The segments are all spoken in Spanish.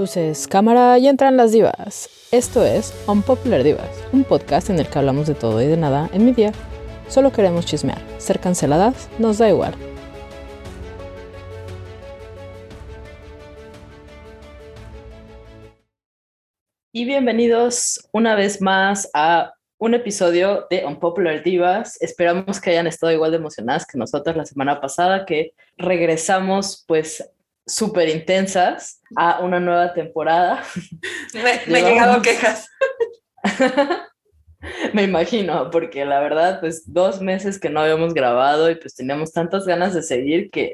Luces, cámara y entran las divas. Esto es Unpopular Divas, un podcast en el que hablamos de todo y de nada en mi día. Solo queremos chismear. Ser canceladas nos da igual. Y bienvenidos una vez más a un episodio de Unpopular Divas. Esperamos que hayan estado igual de emocionadas que nosotros la semana pasada, que regresamos pues súper intensas a una nueva temporada. Me, he llegado quejas. me imagino, porque la verdad, pues dos meses que no habíamos grabado y pues teníamos tantas ganas de seguir que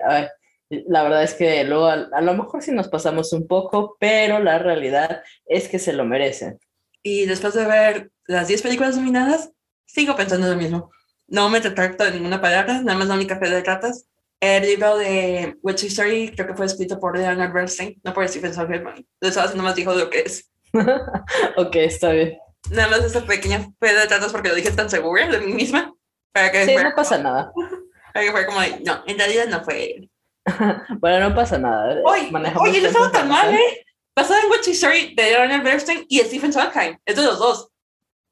la verdad es que luego a, lo mejor sí nos pasamos un poco, pero la realidad es que se lo merecen. Y después de ver las 10 películas nominadas, sigo pensando lo mismo. No me retracto de ninguna palabra, nada más da mi café de ratas el libro de Witch History creo que fue escrito por Leonard Bernstein, no por Stephen Sondheim. Entonces, nada más dijo lo que es. ok, está bien. Nada más esa pequeña fe de tratos porque lo dije tan segura de mí misma. Para que sí, no pasa nada. Para que fuera como, no, en realidad no fue él. bueno, no pasa nada. Oye, oye no estaba tan mal, ¿eh? Basado en Witch History de Leonard Bernstein y Stephen Sondheim. Es de los dos.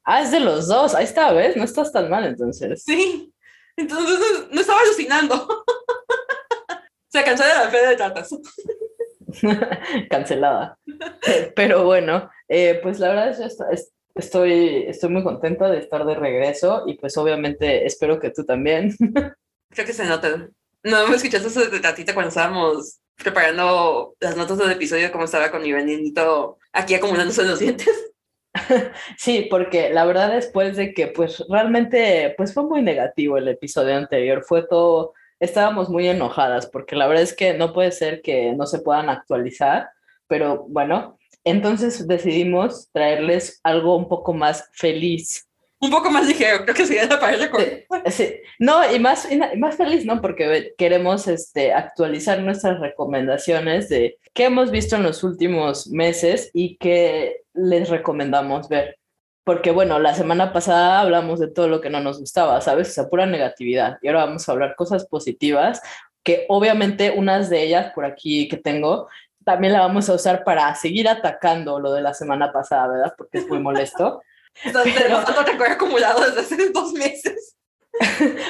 Ah, es de los dos. Ahí está, ¿ves? No estás tan mal entonces. Sí. Entonces no estaba alucinando. Se cancela la fe de tatas. Cancelada. Pero bueno, eh, pues la verdad es que estoy, estoy muy contenta de estar de regreso y pues obviamente espero que tú también. Creo que se nota. No me escuchaste eso de tatita cuando estábamos preparando las notas del episodio, como estaba con mi venenito aquí acumulándose los dientes. Sí, porque la verdad después de que pues realmente pues fue muy negativo el episodio anterior, fue todo, estábamos muy enojadas porque la verdad es que no puede ser que no se puedan actualizar, pero bueno, entonces decidimos traerles algo un poco más feliz. Un poco más ligero, creo que sería la paella con... Sí, No, y más, más feliz, ¿no? Porque queremos este, actualizar nuestras recomendaciones de qué hemos visto en los últimos meses y qué les recomendamos ver. Porque bueno, la semana pasada hablamos de todo lo que no nos gustaba, ¿sabes? O sea, pura negatividad. Y ahora vamos a hablar cosas positivas, que obviamente unas de ellas por aquí que tengo, también la vamos a usar para seguir atacando lo de la semana pasada, ¿verdad? Porque es muy molesto. Entonces, Pero... acumulado desde hace dos meses.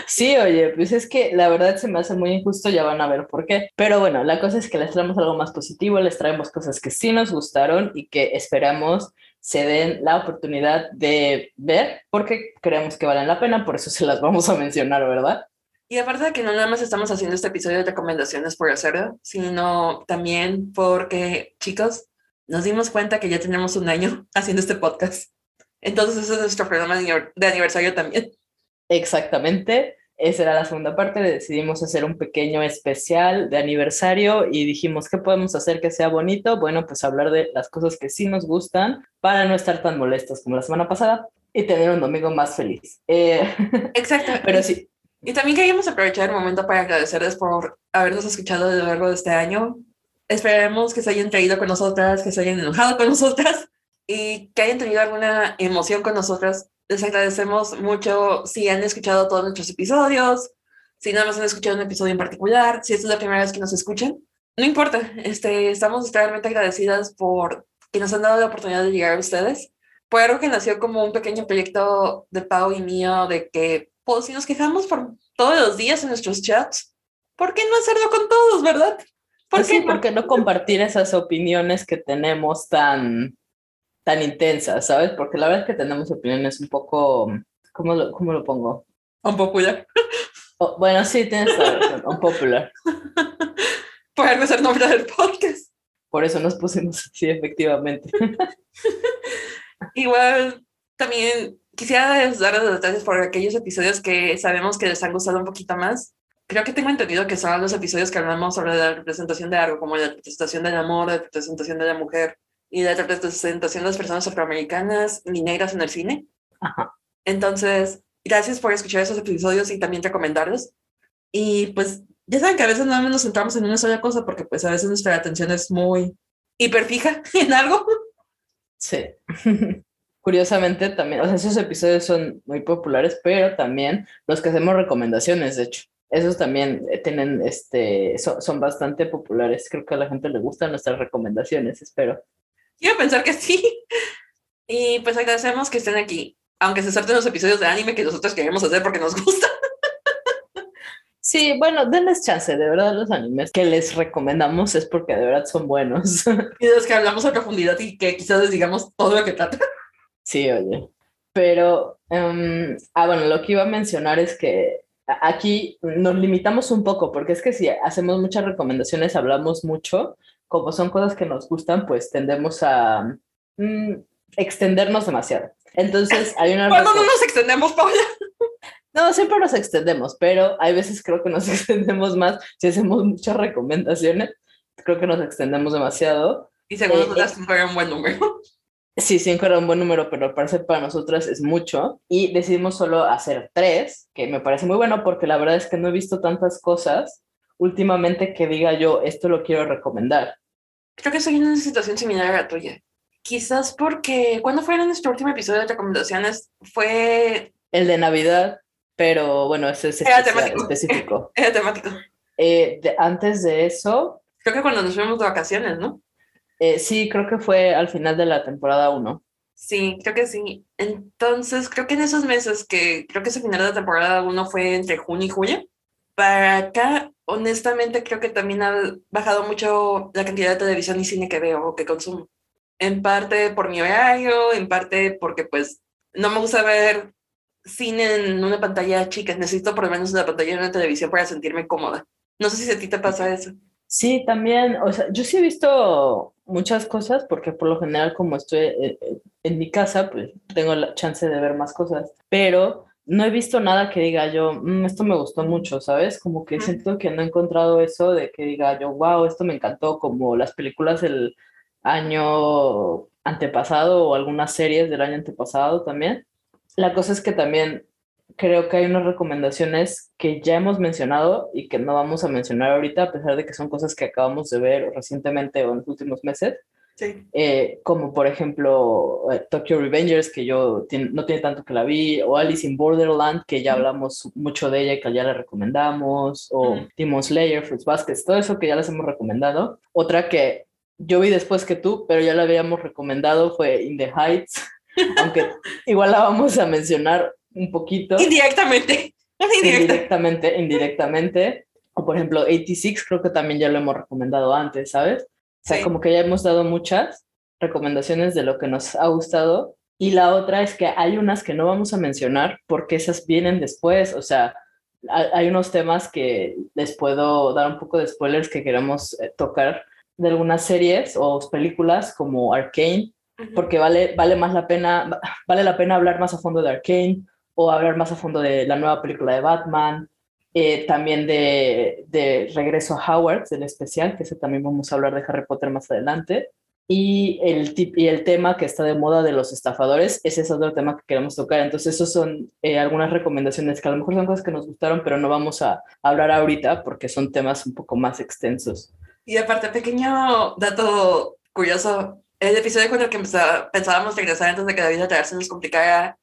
Sí, oye, pues es que la verdad se me hace muy injusto, ya van a ver por qué. Pero bueno, la cosa es que les traemos algo más positivo, les traemos cosas que sí nos gustaron y que esperamos se den la oportunidad de ver porque creemos que valen la pena, por eso se las vamos a mencionar, ¿verdad? Y aparte de que no nada más estamos haciendo este episodio de recomendaciones por hacerlo, sino también porque, chicos, nos dimos cuenta que ya tenemos un año haciendo este podcast. Entonces, ese es nuestro programa de aniversario también. Exactamente. Esa era la segunda parte. Decidimos hacer un pequeño especial de aniversario y dijimos, ¿qué podemos hacer que sea bonito? Bueno, pues hablar de las cosas que sí nos gustan para no estar tan molestos como la semana pasada y tener un domingo más feliz. Eh, Exacto. Pero sí. Y también queríamos aprovechar el momento para agradecerles por habernos escuchado a lo largo de este año. Esperemos que se hayan traído con nosotras, que se hayan enojado con nosotras y que hayan tenido alguna emoción con nosotras les agradecemos mucho si han escuchado todos nuestros episodios, si nada más han escuchado un episodio en particular, si esta es la primera vez que nos escuchan. No importa, este, estamos realmente agradecidas por que nos han dado la oportunidad de llegar a ustedes. Por algo que nació como un pequeño proyecto de Pau y mío, de que pues, si nos quejamos por todos los días en nuestros chats, ¿por qué no hacerlo con todos, verdad? ¿Por pues qué? Sí, porque no compartir esas opiniones que tenemos tan tan intensas, ¿sabes? Porque la verdad es que tenemos opiniones un poco, ¿cómo lo, cómo lo pongo? Un popular. Oh, bueno, sí, tienes razón, un popular. Puede ser nombre del podcast. Por eso nos pusimos así, efectivamente. Igual, también quisiera dar los detalles por aquellos episodios que sabemos que les han gustado un poquito más. Creo que tengo entendido que son los episodios que hablamos sobre la representación de algo, como la representación del amor, la representación de la mujer, y la representación de las personas afroamericanas ni negras en el cine. Entonces, gracias por escuchar esos episodios y también recomendarlos. Y pues ya saben que a veces no nos centramos en una sola cosa porque pues a veces nuestra atención es muy hiperfija en algo. Sí. Curiosamente también, o sea, esos episodios son muy populares, pero también los que hacemos recomendaciones, de hecho. esos también eh, tienen, este, son, son bastante populares. Creo que a la gente le gustan nuestras recomendaciones, espero. Quiero pensar que sí. Y pues agradecemos que estén aquí, aunque se salten los episodios de anime que nosotros queremos hacer porque nos gusta. Sí, bueno, denles chance, de verdad los animes que les recomendamos es porque de verdad son buenos. Y de los que hablamos a profundidad y que quizás les digamos todo lo que trata. Sí, oye. Pero, em, ah, bueno, lo que iba a mencionar es que aquí nos limitamos un poco, porque es que si hacemos muchas recomendaciones, hablamos mucho, como son cosas que nos gustan, pues tendemos a mm, extendernos demasiado. Entonces, hay una... ¿Cuándo no nos extendemos, Paula? No, siempre nos extendemos, pero hay veces creo que nos extendemos más si hacemos muchas recomendaciones. Creo que nos extendemos demasiado. Y según eh, nosotras, cinco era un buen número. Sí, cinco era un buen número, pero parece para nosotras es mucho. Y decidimos solo hacer tres, que me parece muy bueno porque la verdad es que no he visto tantas cosas últimamente que diga yo, esto lo quiero recomendar. Creo que estoy en una situación similar a la tuya. Quizás porque, ¿cuándo fue nuestro último episodio de recomendaciones? Fue... El de Navidad pero bueno, ese es específico. Era temático. Eh, antes de eso... Creo que cuando nos fuimos de vacaciones, ¿no? Eh, sí, creo que fue al final de la temporada 1. Sí, creo que sí. Entonces, creo que en esos meses que creo que ese final de la temporada 1 fue entre junio y julio, para acá, honestamente, creo que también ha bajado mucho la cantidad de televisión y cine que veo o que consumo. En parte por mi horario, en parte porque pues no me gusta ver cine en una pantalla chica, necesito por lo menos una pantalla en una televisión para sentirme cómoda. No sé si a ti te pasa eso. Sí, también, o sea, yo sí he visto muchas cosas porque por lo general como estoy eh, eh, en mi casa, pues tengo la chance de ver más cosas, pero no he visto nada que diga yo, mm, esto me gustó mucho, ¿sabes? Como que siento que no he encontrado eso de que diga yo, wow, esto me encantó, como las películas del año antepasado o algunas series del año antepasado también la cosa es que también creo que hay unas recomendaciones que ya hemos mencionado y que no vamos a mencionar ahorita, a pesar de que son cosas que acabamos de ver recientemente o en los últimos meses. Sí. Eh, como por ejemplo eh, Tokyo Revengers, que yo no tiene tanto que la vi, o Alice in Borderland, que ya hablamos mucho de ella y que ya la recomendamos, o Demon Slayer, Fruits Basket, todo eso que ya les hemos recomendado. Otra que yo vi después que tú, pero ya la habíamos recomendado fue In the Heights. aunque igual la vamos a mencionar un poquito. Indirectamente. Indirectamente, indirectamente. O por ejemplo, 86 creo que también ya lo hemos recomendado antes, ¿sabes? O sea, como que ya hemos dado muchas recomendaciones de lo que nos ha gustado. Y la otra es que hay unas que no vamos a mencionar porque esas vienen después. O sea, hay unos temas que les puedo dar un poco de spoilers que queremos eh, tocar de algunas series o películas como Arcane, porque vale, vale más la pena, vale la pena hablar más a fondo de Arkane o hablar más a fondo de la nueva película de Batman, eh, también de, de, Regreso a Howard, del especial, que ese también vamos a hablar de Harry Potter más adelante. Y el, y el tema que está de moda de los estafadores, ese es otro tema que queremos tocar. Entonces, esos son eh, algunas recomendaciones que a lo mejor son cosas que nos gustaron, pero no vamos a hablar ahorita porque son temas un poco más extensos. Y aparte, pequeño dato curioso, el episodio con el que pensábamos regresar antes de que David vida se nos complicara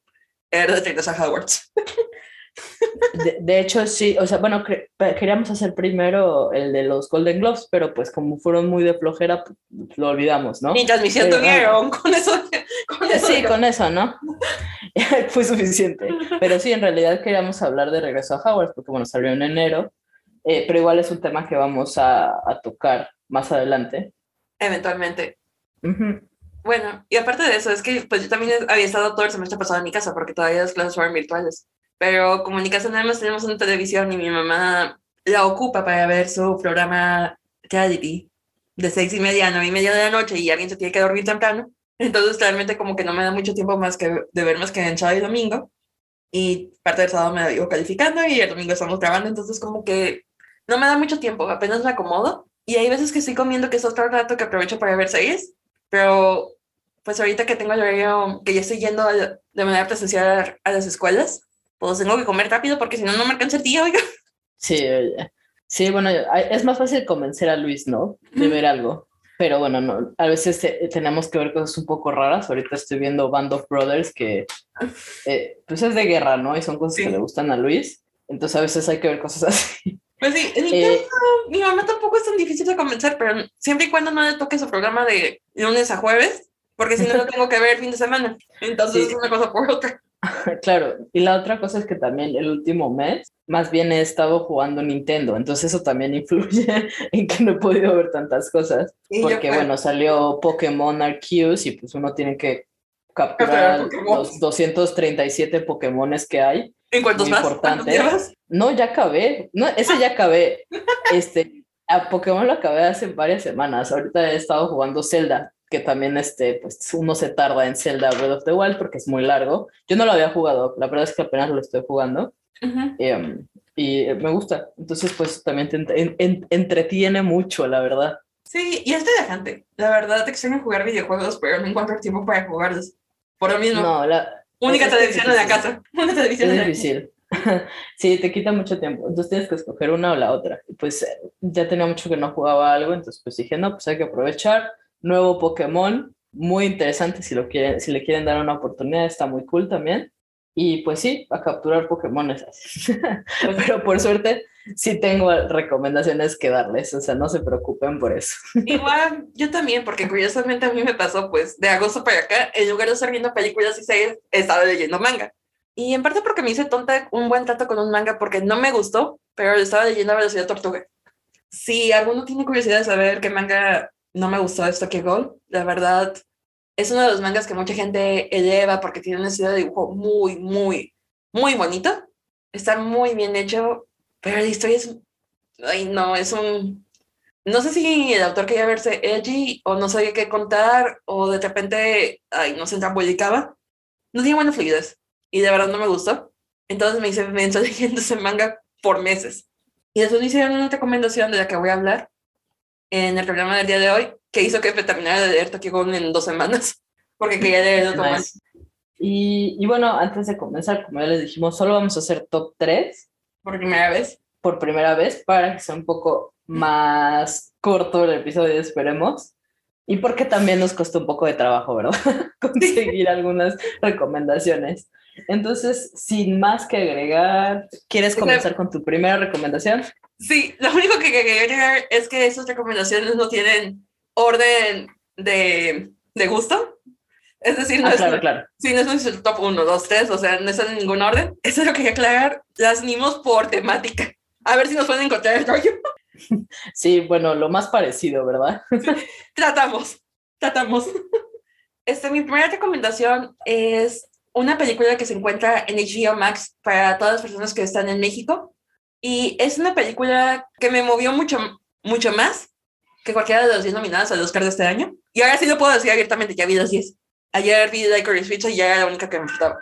era de regresar a Hogwarts. De, hecho, sí, o sea, bueno, queríamos hacer primero el de los Golden Globes, pero pues como fueron muy de flojera, pues, lo olvidamos, ¿no? Y transmisión tuvieron, con eso. Con eso sí, con eso, ¿no? Fue suficiente. Pero sí, en realidad queríamos hablar de regreso a Hogwarts, porque bueno, salió en enero, eh, pero igual es un tema que vamos a, a tocar más adelante. Eventualmente. Bueno, y aparte de eso, es que pues yo también había estado todo el semestre pasado en mi casa porque todavía las clases fueron virtuales. Pero como en mi casa nada más tenemos una televisión y mi mamá la ocupa para ver su programa reality de seis y media a nueve y media de la noche y alguien se tiene que dormir temprano. Entonces realmente como que no me da mucho tiempo más que de ver más que en sábado y domingo. Y parte del sábado me la vivo calificando y el domingo estamos grabando. Entonces como que no me da mucho tiempo, apenas me acomodo. Y hay veces que estoy comiendo que es otro rato que aprovecho para ver series pero pues ahorita que tengo el horario, que ya estoy yendo de manera presencial a las escuelas, pues tengo que comer rápido porque si no, no me alcanza el día, oiga. Sí, sí, bueno, es más fácil convencer a Luis, ¿no? De ver algo. Pero bueno, no, a veces tenemos que ver cosas un poco raras. Ahorita estoy viendo Band of Brothers, que eh, pues es de guerra, ¿no? Y son cosas que le gustan a Luis. Entonces a veces hay que ver cosas así. Pues sí, en mi, Eh, caso, mi mamá tampoco es tan difícil de convencer, pero siempre y cuando no le toque su programa de lunes a jueves, porque si no lo tengo que ver el fin de semana. Entonces Sí. es una cosa por otra. Claro, y la otra cosa es que también el último mes, más bien he estado jugando Nintendo, entonces eso también influye en que no he podido ver tantas cosas, Y porque bueno, salió Pokémon Arceus y pues uno tiene que Capturar Pokémon. los 237 Pokémones que hay. ¿En cuántos más? ¿Cuántos importante. No, ya acabé, no, ese ya acabé. Este, a Pokémon lo acabé hace varias semanas, ahorita he estado jugando Zelda, que también este, pues uno se tarda en Zelda Breath of the Wild porque es muy largo. Yo no lo había jugado, la verdad es que apenas lo estoy jugando. Ujú. Em, y me gusta. Entonces, pues también te en- en- entretiene mucho, la verdad. Sí, y es relajante. La verdad, extraño jugar videojuegos, pero no encuentro tiempo para jugarlos. Por lo mismo, No, la, única es televisión en la casa. Una televisión es en la difícil. Sí, te quita mucho tiempo. Entonces tienes que escoger una o la otra. Pues eh, ya tenía mucho que no jugaba algo, entonces pues dije, no, pues hay que aprovechar. Nuevo Pokémon, muy interesante si lo quieren, si le quieren dar una oportunidad, está muy cool también. Y pues sí, a capturar Pokémones. Pero por suerte sí tengo recomendaciones que darles, o sea, no se preocupen por eso. Igual, yo también, porque curiosamente a mí me pasó, pues, de agosto para acá, en lugar de estar viendo películas y series, he estado leyendo manga. Y en parte porque me hice tonta un buen trato con un manga, porque no me gustó, pero estaba leyendo a velocidad tortuga. Si alguno tiene curiosidad de saber qué manga no me gustó de Tokyo Ghoul, la verdad, es uno de los mangas que mucha gente eleva porque tiene un estilo de dibujo muy, muy, muy bonito. Está muy bien hecho, pero la historia es... Ay, no, es un... No sé si el autor quería verse edgy o no sabía qué contar o de repente, ay, no se entambulicaba. No tiene buena fluidez y de verdad no me gustó. Entonces me hice mensa leyendo ese manga por meses. Y después me hicieron una recomendación de la que voy a hablar en el programa del día de hoy, que hizo que terminara de leer Tokyo Ghoul en dos semanas, porque quería leer otro. Nice. Y, y bueno, antes de comenzar, como ya les dijimos, solo vamos a hacer top 3 por primera vez. por primera vez para que sea un poco más corto el episodio, esperemos. Y porque también nos costó un poco de trabajo, ¿verdad? Conseguir algunas recomendaciones. Entonces, sin más que agregar, ¿quieres comenzar con tu primera recomendación? Sí, lo único que quería agregar es que esas recomendaciones no tienen orden de, de gusto. Es decir, no Ah, es, claro, claro. sí, no es nuestro top 1, 2, 3, o sea, no están en ningún orden. Eso es lo que quería aclarar. Las unimos por temática. A ver si nos pueden encontrar el rollo. Sí, bueno, lo más parecido, ¿verdad? Tratamos, tratamos. Este, mi primera recomendación es una película que se encuentra en HBO Max para todas las personas que están en México. Y es una película que me movió mucho, mucho más que cualquiera de las 10 nominadas al Oscar de este año. Y ahora sí lo puedo decir abiertamente, ya vi las 10. Ayer vi Licorice Pizza y ya era la única que me faltaba.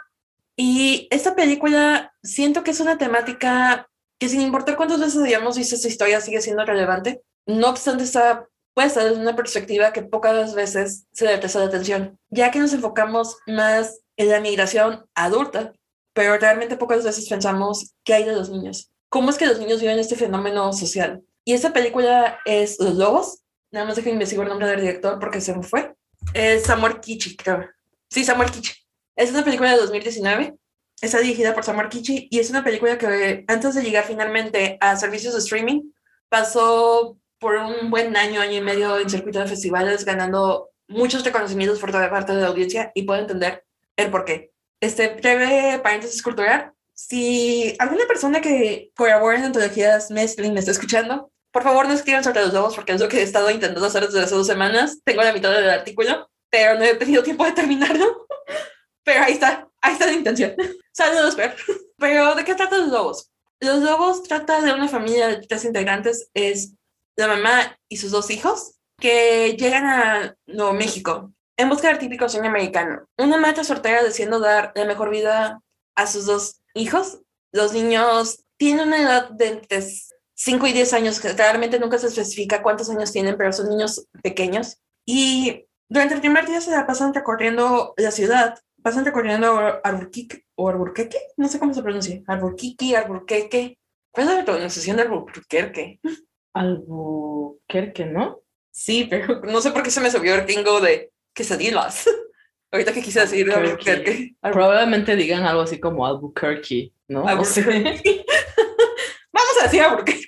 Y esta película siento que es una temática que sin importar cuántas veces hayamos visto esta historia sigue siendo relevante. No obstante, está puesta desde una perspectiva que pocas veces se le presta atención, ya que nos enfocamos más en la migración adulta, pero realmente pocas veces pensamos qué hay de los niños. ¿Cómo es que los niños viven este fenómeno social? Y esta película es Los Lobos. Nada más dejo investigar el nombre del director porque se me fue. Es Samuel Kichi. Sí, Samuel Kichi. Es una película de 2019. Está dirigida por Samuel Kichi y es una película que antes de llegar finalmente a servicios de streaming pasó por un buen año, año y medio en circuito de festivales, ganando muchos reconocimientos por toda parte de la audiencia y puedo entender el por qué. Este breve paréntesis cultural. Si alguna persona que colabora en antologías Mestling me está escuchando, por favor no escriban sobre los lobos porque es lo que he estado intentando hacer desde hace dos semanas. Tengo la mitad del artículo, pero no he tenido tiempo de terminarlo. Pero ahí está, ahí está la intención. Saludos, Fer. Pero ¿de qué trata los lobos? Los lobos trata de una familia de tres integrantes. Es la mamá y sus dos hijos que llegan a Nuevo México en busca del típico sueño americano. Una madre soltera deseando dar la mejor vida a sus dos hijos. Los niños tienen una edad de entre 5 y 10 años, que realmente nunca se especifica cuántos años tienen, pero son niños pequeños. Y durante el primer día se la pasan recorriendo la ciudad, pasan recorriendo Alburquerque, o Alburquerque, no sé cómo se pronuncia, Alburquerque, Alburquerque. ¿Cuál es la pronunciación de Alburquerque? Albuquerque, ¿no? Sí, pero no sé por qué se me subió el gringo de quesadillas. Ahorita que quise decir Albuquerque. Probablemente digan algo así como Albuquerque, ¿no? No sé. Alburquerque. se hacía porque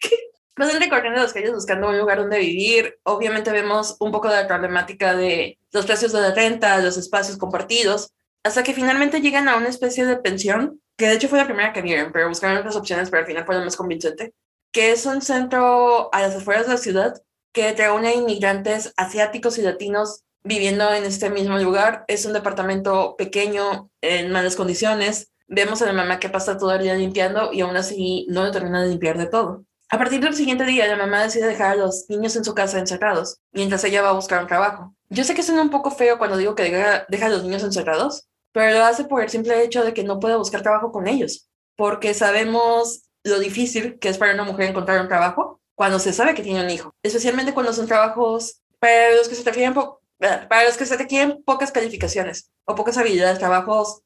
Pasan recorriendo las calles buscando un lugar donde vivir. Obviamente vemos un poco de la problemática de los precios de la renta, los espacios compartidos, hasta que finalmente llegan a una especie de pensión, que de hecho fue la primera que vieron, pero buscaron otras opciones, pero al final fue la más convincente, que es un centro a las afueras de la ciudad que reúne a inmigrantes asiáticos y latinos viviendo en este mismo lugar. Es un departamento pequeño, en malas condiciones. Vemos a la mamá que pasa todo el día limpiando y aún así no lo termina de limpiar de todo. A partir del siguiente día, la mamá decide dejar a los niños en su casa encerrados, mientras ella va a buscar un trabajo. Yo sé que suena un poco feo cuando digo que deja, a los niños encerrados, pero lo hace por el simple hecho de que no puede buscar trabajo con ellos, porque sabemos lo difícil que es para una mujer encontrar un trabajo cuando se sabe que tiene un hijo, especialmente cuando son trabajos para los que se refieren para los que se requieren pocas calificaciones o pocas habilidades, trabajos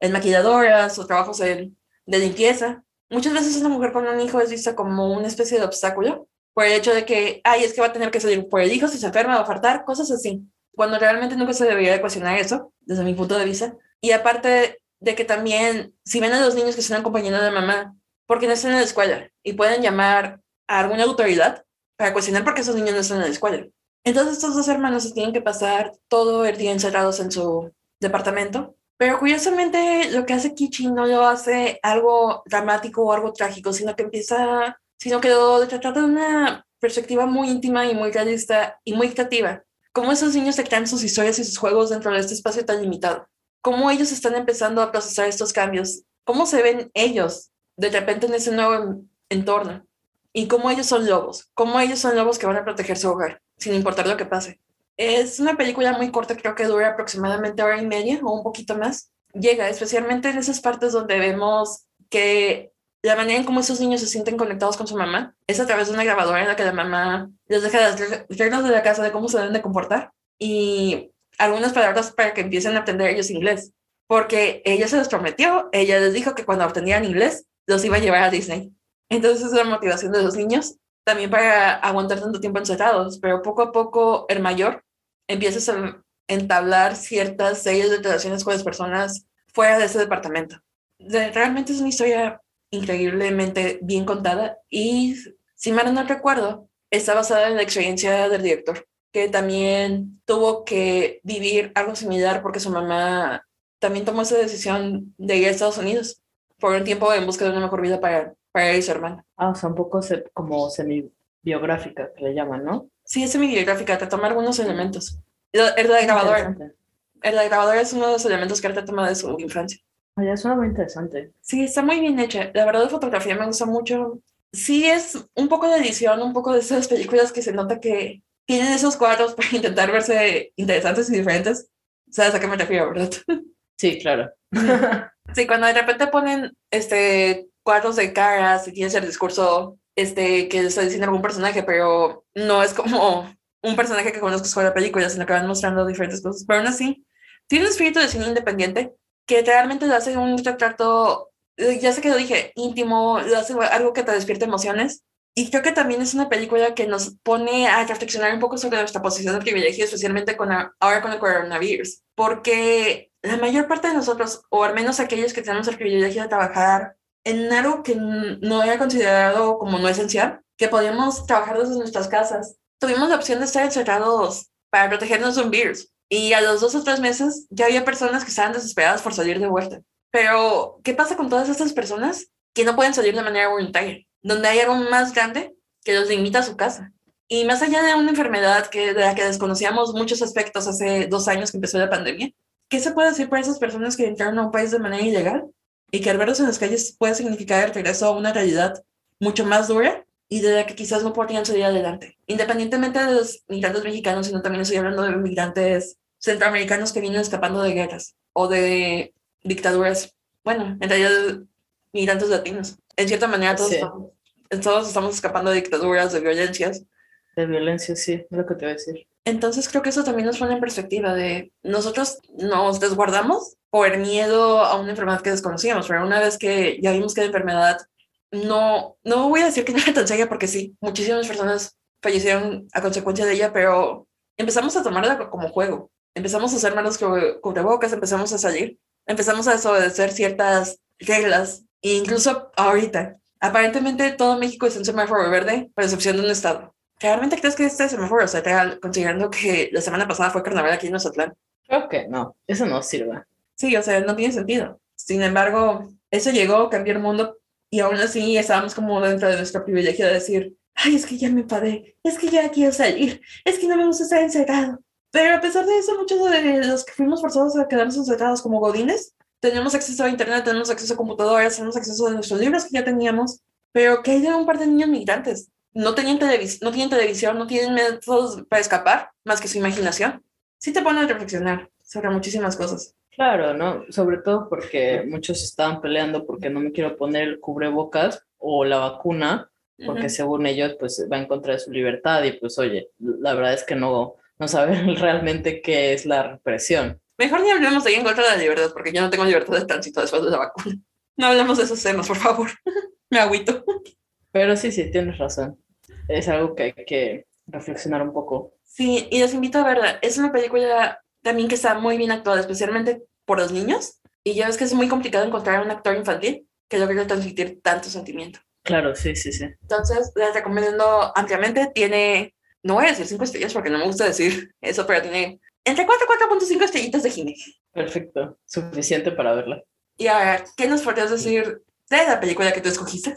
en maquilladoras o trabajos de limpieza. Muchas veces una mujer con un hijo es vista como una especie de obstáculo por el hecho de que, ay, es que va a tener que salir por el hijo si se enferma, a faltar, cosas así. Cuando realmente nunca se debería ecuacionar eso, desde mi punto de vista. Y aparte de que también, si ven a los niños que están acompañando a la mamá, porque no están en la escuela y pueden llamar a alguna autoridad para cuestionar por qué esos niños no están en la escuela. Entonces estos dos hermanos se tienen que pasar todo el día encerrados en su departamento pero curiosamente lo que hace Kichi no lo hace algo dramático o algo trágico, sino que empieza, sino que lo trata de una perspectiva muy íntima y muy realista y muy creativa. Cómo esos niños se crean sus historias y sus juegos dentro de este espacio tan limitado. Cómo ellos están empezando a procesar estos cambios. Cómo se ven ellos de repente en ese nuevo entorno. Y cómo ellos son lobos. Cómo ellos son lobos que van a proteger su hogar, sin importar lo que pase. Es una película muy corta, creo que dura aproximadamente hora y media o un poquito más. Llega especialmente en esas partes donde vemos que la manera en cómo esos niños se sienten conectados con su mamá es a través de una grabadora en la que la mamá les deja las reglas de la casa de cómo se deben de comportar y algunas palabras para que empiecen a aprender ellos inglés. Porque ella se los prometió, ella les dijo que cuando aprendieran inglés los iba a llevar a Disney. Entonces es la motivación de los niños también para aguantar tanto tiempo encerrados, pero poco a poco el mayor empieza a entablar ciertas series de relaciones con las personas fuera de ese departamento. realmente es una historia increíblemente bien contada y, si mal no recuerdo, está basada en la experiencia del director, que también tuvo que vivir algo similar porque su mamá también tomó esa decisión de ir a Estados Unidos por un tiempo en busca de una mejor vida para para él y su hermana. Ah, o sea, un poco como semi-biográfica, que le llaman, ¿no? Sí, es semi-biográfica, te toma algunos elementos. El de grabadora. El de grabadora es uno de los elementos que él te toma de su infancia. Oye, ah, suena muy interesante. Sí, está muy bien hecha. La verdad, de fotografía me gusta mucho. Sí, es un poco de edición, un poco de esas películas que se nota que tienen esos cuadros para intentar verse interesantes y diferentes. ¿Sabes a qué me refiero, verdad? Sí, claro. Sí, cuando de repente ponen este cuadros de caras tienes el discurso este, que está diciendo algún personaje, pero no es como un personaje que conozco sobre la película, sino que van mostrando diferentes cosas. Pero aún así, tiene un espíritu de cine independiente que realmente lo hace un retrato, eh, ya sé que lo dije, íntimo, lo hace algo que te despierta emociones. Y creo que también es una película que nos pone a reflexionar un poco sobre nuestra posición de privilegio, especialmente con, ahora con el coronavirus, porque la mayor parte de nosotros, o al menos aquellos que tenemos el privilegio de trabajar en algo que no era considerado como no esencial, que podíamos trabajar desde nuestras casas. Tuvimos la opción de estar encerrados para protegernos de un virus. Y a los dos o tres meses ya había personas que estaban desesperadas por salir de vuelta. Pero, ¿qué pasa con todas estas personas que no pueden salir de manera voluntaria? Donde hay algo más grande que los limita a su casa. Y más allá de una enfermedad que, de la que desconocíamos muchos aspectos hace dos años que empezó la pandemia, ¿qué se puede decir para esas personas que entraron a un país de manera ilegal y que al verlos en las calles puede significar el regreso a una realidad mucho más dura y de la que quizás no podrían salir adelante. Independientemente de los migrantes mexicanos, sino también estoy hablando de migrantes centroamericanos que vienen escapando de guerras o de dictaduras. Bueno, en realidad, migrantes latinos. En cierta manera, todos, estamos, todos estamos escapando de dictaduras, de violencias. De violencia, sí, es lo que te voy a decir. Entonces creo que eso también nos pone en perspectiva de nosotros nos desguardamos por miedo a una enfermedad que desconocíamos, pero una vez que ya vimos que la enfermedad no, no voy a decir que no era tan seria porque sí, muchísimas personas fallecieron a consecuencia de ella, pero empezamos a tomarla como juego, empezamos a hacer malos cubrebocas, empezamos a salir, empezamos a desobedecer ciertas reglas, e incluso ahorita, Aparentemente todo México es un semáforo verde, por excepción de un estado. ¿Realmente crees que este semáforo sea real, considerando que la semana pasada fue carnaval aquí en Mazatlán? Creo que no, eso no sirve. Sí, o sea, no tiene sentido. Sin embargo, eso llegó, cambió el mundo y aún así estábamos como dentro de nuestro privilegio de decir, ay, es que ya me enfadé, es que ya quiero salir, es que no me gusta estar encerrado. Pero a pesar de eso, muchos de los que fuimos forzados a quedarnos encerrados como godines, tenemos acceso a internet, tenemos acceso a computadoras, tenemos acceso a nuestros libros que ya teníamos, pero que hay de un par de niños migrantes. No tenían, televis no tienen televisión, no tienen métodos para escapar, más que su imaginación. Sí te pone a reflexionar sobre muchísimas cosas. Claro, ¿no? Sobre todo porque muchos estaban peleando porque no me quiero poner el cubrebocas o la vacuna, porque según ellos, pues va en contra de su libertad y pues oye, la verdad es que no, no saben realmente qué es la represión. Mejor ni hablemos de ahí en contra de la libertad, porque yo no tengo libertad de tránsito después de la vacuna. No hablemos de esos temas, por favor. me agüito. Pero sí, sí, tienes razón. Es algo que hay que reflexionar un poco. Sí, y les invito a verla. Es una película también que está muy bien actuada, especialmente por los niños. Y ya ves que es muy complicado encontrar un actor infantil que logre transmitir tanto sentimiento. Claro, sí, sí, sí. Entonces, les recomiendo ampliamente. Tiene, no voy a decir cinco estrellas porque no me gusta decir eso, pero tiene entre 4 y 4.5 estrellitas de Jiménez. Perfecto, suficiente para verla. Y ahora, ¿qué nos podrías decir de la película que tú escogiste?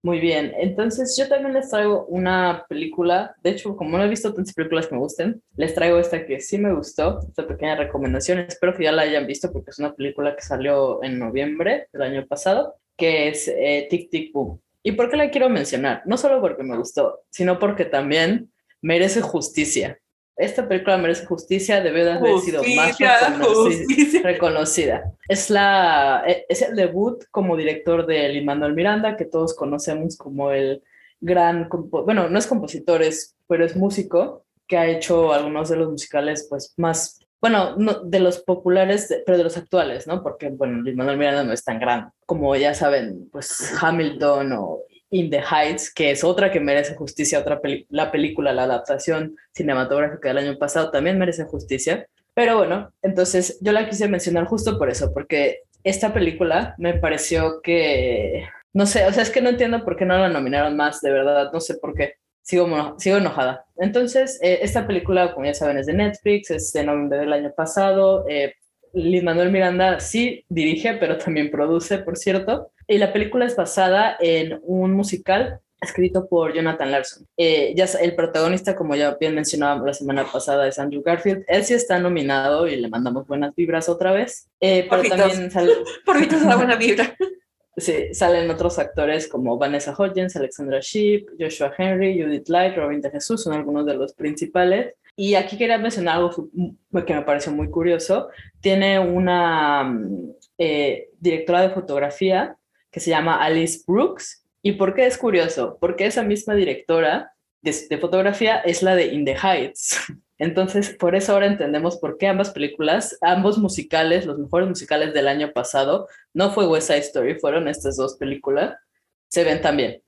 Muy bien, entonces yo también les traigo una película, de hecho como no he visto tantas películas que me gusten, les traigo esta que sí me gustó, esta pequeña recomendación, espero que ya la hayan visto porque es una película que salió en noviembre del año pasado, que es eh, Tic Tic Boom. ¿Y por qué la quiero mencionar? No solo porque me gustó, sino porque también merece justicia. Esta película merece justicia, debe de haber sido más reconocida. Es, la, e, es el debut como director de Lin Manuel Miranda, que todos conocemos como el gran, bueno, no es compositor, pero es músico, que ha hecho algunos de los musicales pues más, bueno, no, de los populares, pero de los actuales, ¿no? Porque, bueno, Lin Manuel Miranda no es tan grande. Como ya saben, pues Hamilton o In the Heights, que es otra que merece justicia, otra la película, la adaptación cinematográfica del año pasado también merece justicia. Pero bueno, entonces yo la quise mencionar justo por eso, porque esta película me pareció que, no sé, o sea, es que no entiendo por qué no la nominaron más, de verdad, no sé por qué. Sigo, sigo enojada. Entonces, eh, esta película, como ya saben, es de Netflix, es de noviembre del año pasado. Eh, Lin Manuel Miranda sí dirige, pero también produce, por cierto. Y la película es basada en un musical escrito por Jonathan Larson. Eh, ya el protagonista, como ya bien mencionaba la semana pasada, es Andrew Garfield. Él sí está nominado y le mandamos buenas vibras otra vez. Eh, pero también sale... Por la buena vibra. Sí, salen otros actores como Vanessa Hodgins, Alexandra Sheep, Joshua Henry, Judith Light, Robin de Jesús, son algunos de los principales. Y aquí quería mencionar algo que me pareció muy curioso. Tiene una mm, eh, directora de fotografía que se llama Alice Brooks. ¿Y por qué es curioso? Porque esa misma directora de, fotografía es la de In the Heights. Entonces, por eso ahora entendemos por qué ambas películas, ambos musicales, los mejores musicales del año pasado, no fue West Side Story, fueron estas dos películas, se ven también.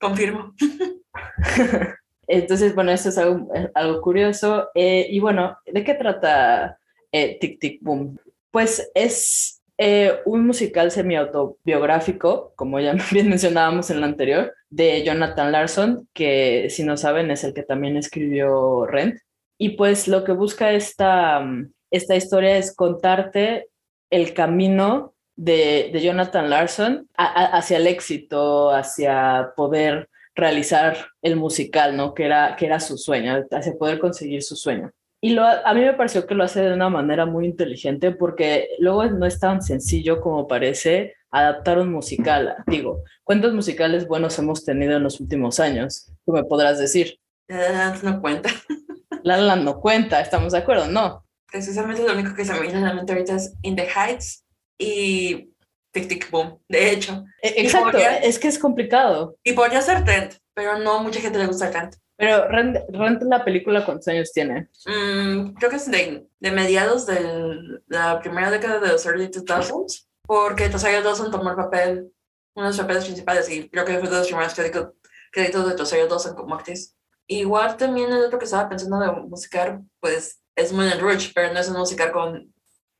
Confirmo. Entonces, bueno, eso es algo, algo curioso. Eh, y bueno, ¿de qué trata eh, Tic Tic Boom? Pues es eh, un musical semi-autobiográfico, como ya bien mencionábamos en la anterior, de Jonathan Larson, que si no saben es el que también escribió Rent. Y pues lo que busca esta, esta historia es contarte el camino de, de Jonathan Larson hacia el éxito, hacia poder realizar el musical, ¿no? Que era, que era su sueño, hacia poder conseguir su sueño. Y lo, a mí me pareció que lo hace de una manera muy inteligente porque luego no es tan sencillo como parece adaptar un musical. Digo, ¿cuántos musicales buenos hemos tenido en los últimos años? Tú me podrás decir. La no cuenta. La La no cuenta, ¿estamos de acuerdo? No. Precisamente lo único que se me viene a la mente ahorita es In the Heights y Tic Tic Boom, de hecho. E, exacto, es que es complicado. Y podría ser Trent, pero no mucha gente le gusta Trent. Pero Rent, la película, ¿cuántos años tiene? Mm, creo que es de, de mediados de la primera década de los early 2000s, porque Rosario Dawson tomó el papel, uno de los papeles principales, y creo que fue de los primeros créditos, de Rosario Dawson como actriz. Igual también el otro que estaba pensando de musicar, pues es Moulin Rouge, pero no es un musical con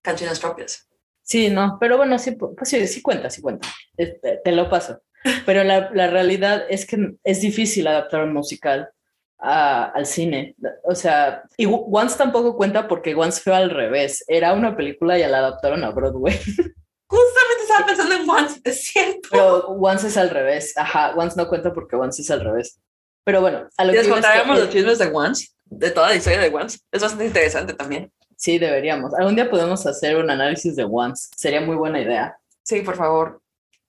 canciones propias. Sí, no, pero bueno, sí, pues sí, sí cuenta, sí cuenta. Este, te lo paso. pero la, la realidad es que es difícil adaptar un musical a, al cine. O sea, y Once tampoco cuenta porque Once fue al revés. Era una película y la adaptaron a Broadway. Justamente estaba pensando en Once, es cierto. Pero Once es al revés. Ajá, Once no cuenta porque Once es al revés. Pero bueno, a lo que. Les contaremos los chismes de Once, de toda la historia de Once. Es bastante interesante también. Sí, deberíamos. Algún día podemos hacer un análisis de Once. Sería muy buena idea. Sí, por favor.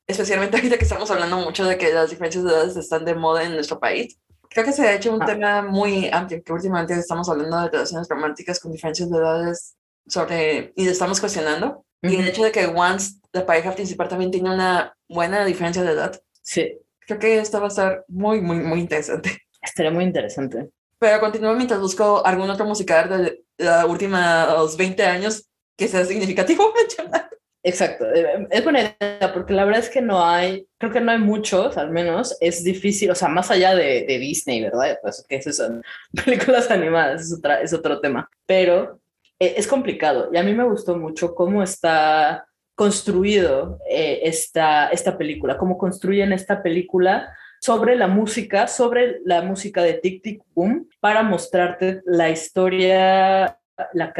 Especialmente ahorita que estamos hablando mucho de que las diferencias de edades están de moda en nuestro país. Creo que se ha hecho un ah. tema muy amplio, que últimamente estamos hablando de relaciones románticas con diferencias de edades sobre, y estamos cuestionando. Y el hecho de que Once, la pareja principal, también tiene una buena diferencia de edad. Sí. Creo que esto va a estar muy, muy, muy interesante. Estaría muy interesante. Pero continúo mientras busco algún otro musical de los últimos 20 años que sea significativo. Exacto, eh, es buena idea porque la verdad es que no hay, creo que no hay muchos, al menos, es difícil, o sea, más allá de, de Disney, ¿verdad? Pues que son películas animadas, es, otra, es otro tema, pero eh, es complicado y a mí me gustó mucho cómo está construido eh, esta, esta película, cómo construyen esta película sobre la música, sobre la música de Tic Tic Boom, para mostrarte la historia la,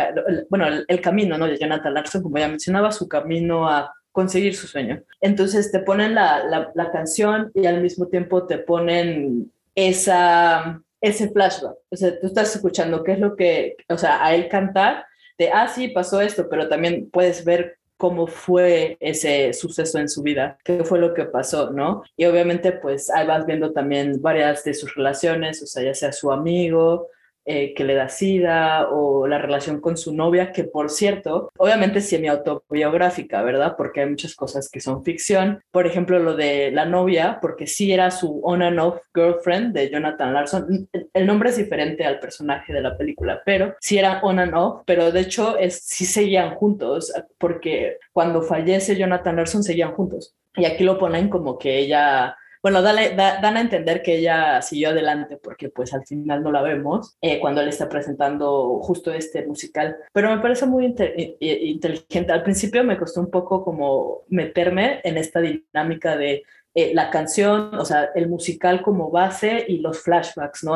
bueno, el, camino ¿no? de Jonathan Larson, como ya mencionaba, su camino a conseguir su sueño. Entonces te ponen la, la, canción y al mismo tiempo te ponen esa, ese flashback. O sea, tú estás escuchando qué es lo que, o sea, a él cantar de, ah, sí, pasó esto, pero también puedes ver cómo fue ese suceso en su vida, qué fue lo que pasó, ¿no? Y obviamente pues ahí vas viendo también varias de sus relaciones, o sea, ya sea su amigo, eh, que le da sida o la relación con su novia, que por cierto, obviamente es semi-autobiográfica, ¿verdad? Porque hay muchas cosas que son ficción. Por ejemplo, lo de la novia, porque sí era su on and off girlfriend de Jonathan Larson. El nombre es diferente al personaje de la película, pero sí era on and off, pero de hecho es, sí seguían juntos, porque cuando fallece Jonathan Larson seguían juntos. Y aquí lo ponen como que ella bueno, dan a entender que ella siguió adelante porque pues al final no la vemos eh, cuando él está presentando justo este musical, pero me parece muy inteligente. Al principio me costó un poco como meterme en esta dinámica de eh, la canción, o sea, el musical como base y los flashbacks, ¿no?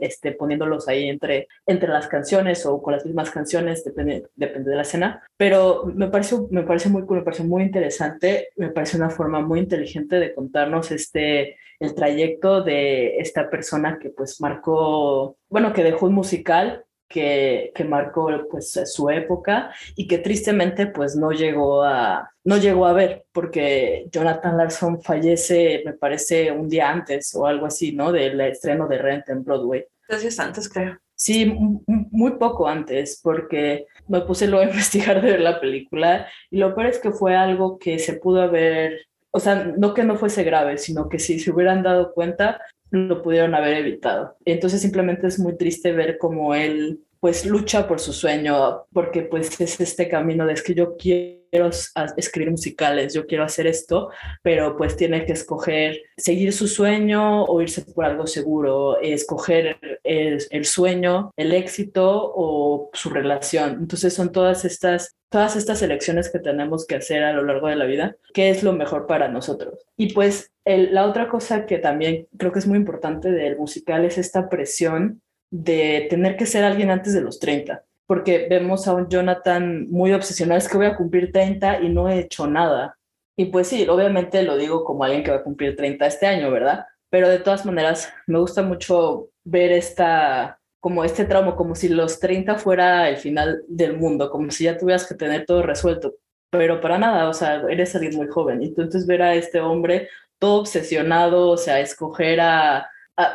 este, poniéndolos ahí entre, entre las canciones o con las mismas canciones, depende, depende de la escena. Pero me parece, me parece muy cool, me parece muy interesante, me parece una forma muy inteligente de contarnos este, el trayecto de esta persona que pues marcó, bueno, que dejó un musical que, que, marcó pues su época y que tristemente pues no llegó a no llegó a ver porque Jonathan Larson fallece me parece un día antes o algo así no del estreno de Rent en Broadway. Tres días antes creo. Sí muy poco antes porque me puse luego a investigar de ver la película y lo peor es que fue algo que se pudo haber o sea, no que no fuese grave, sino que si se hubieran dado cuenta, lo pudieron haber evitado. Entonces simplemente es muy triste ver cómo él pues lucha por su sueño, porque pues es este camino de es que yo quiero escribir musicales, yo quiero hacer esto, pero pues tiene que escoger seguir su sueño o irse por algo seguro, escoger el, sueño, el éxito o su relación. Entonces son todas estas todas estas elecciones que tenemos que hacer a lo largo de la vida, qué es lo mejor para nosotros. Y pues la otra cosa que también creo que es muy importante del musical es esta presión de tener que ser alguien antes de los 30, porque vemos a un Jonathan muy obsesionado, es que voy a cumplir 30 y no he hecho nada. Y pues sí, obviamente lo digo como alguien que va a cumplir 30 este año, ¿verdad? Pero de todas maneras, me gusta mucho ver esta, como este trauma, como si los 30 fuera el final del mundo, como si ya tuvieras que tener todo resuelto. Pero para nada, o sea, eres alguien muy joven. Y entonces ver a este hombre todo obsesionado, o sea, escoger a,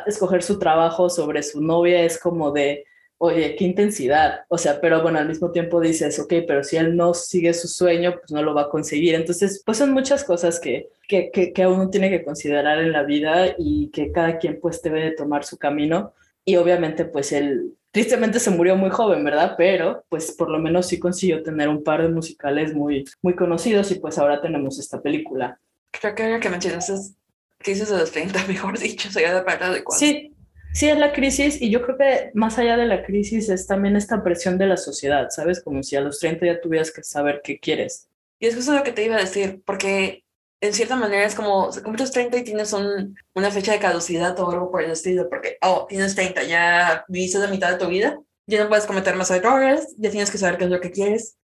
escoger su trabajo sobre su novia es como de, oye, qué intensidad, o sea, pero bueno, al mismo tiempo dices, ok, pero si él no sigue su sueño, pues no lo va a conseguir. Entonces, pues son muchas cosas que, que, que, que uno tiene que considerar en la vida y que cada quien pues debe de tomar su camino. Y obviamente pues él tristemente se murió muy joven, ¿verdad? Pero pues por lo menos sí consiguió tener un par de musicales muy, muy conocidos y pues ahora tenemos esta película. Creo que lo que mencionas crisis de los 30, mejor dicho, sería de parte de Sí, sí es la crisis y yo creo que más allá de la crisis es también esta presión de la sociedad, ¿sabes? Como si a los 30 ya tuvieras que saber qué quieres. Y es justo lo que te iba a decir, porque en cierta manera es como, cumples 30 y tienes un, una fecha de caducidad o algo por el estilo, porque, oh, tienes 30, ya viviste la mitad de tu vida, ya no puedes cometer más errores, ya tienes que saber qué es lo que quieres.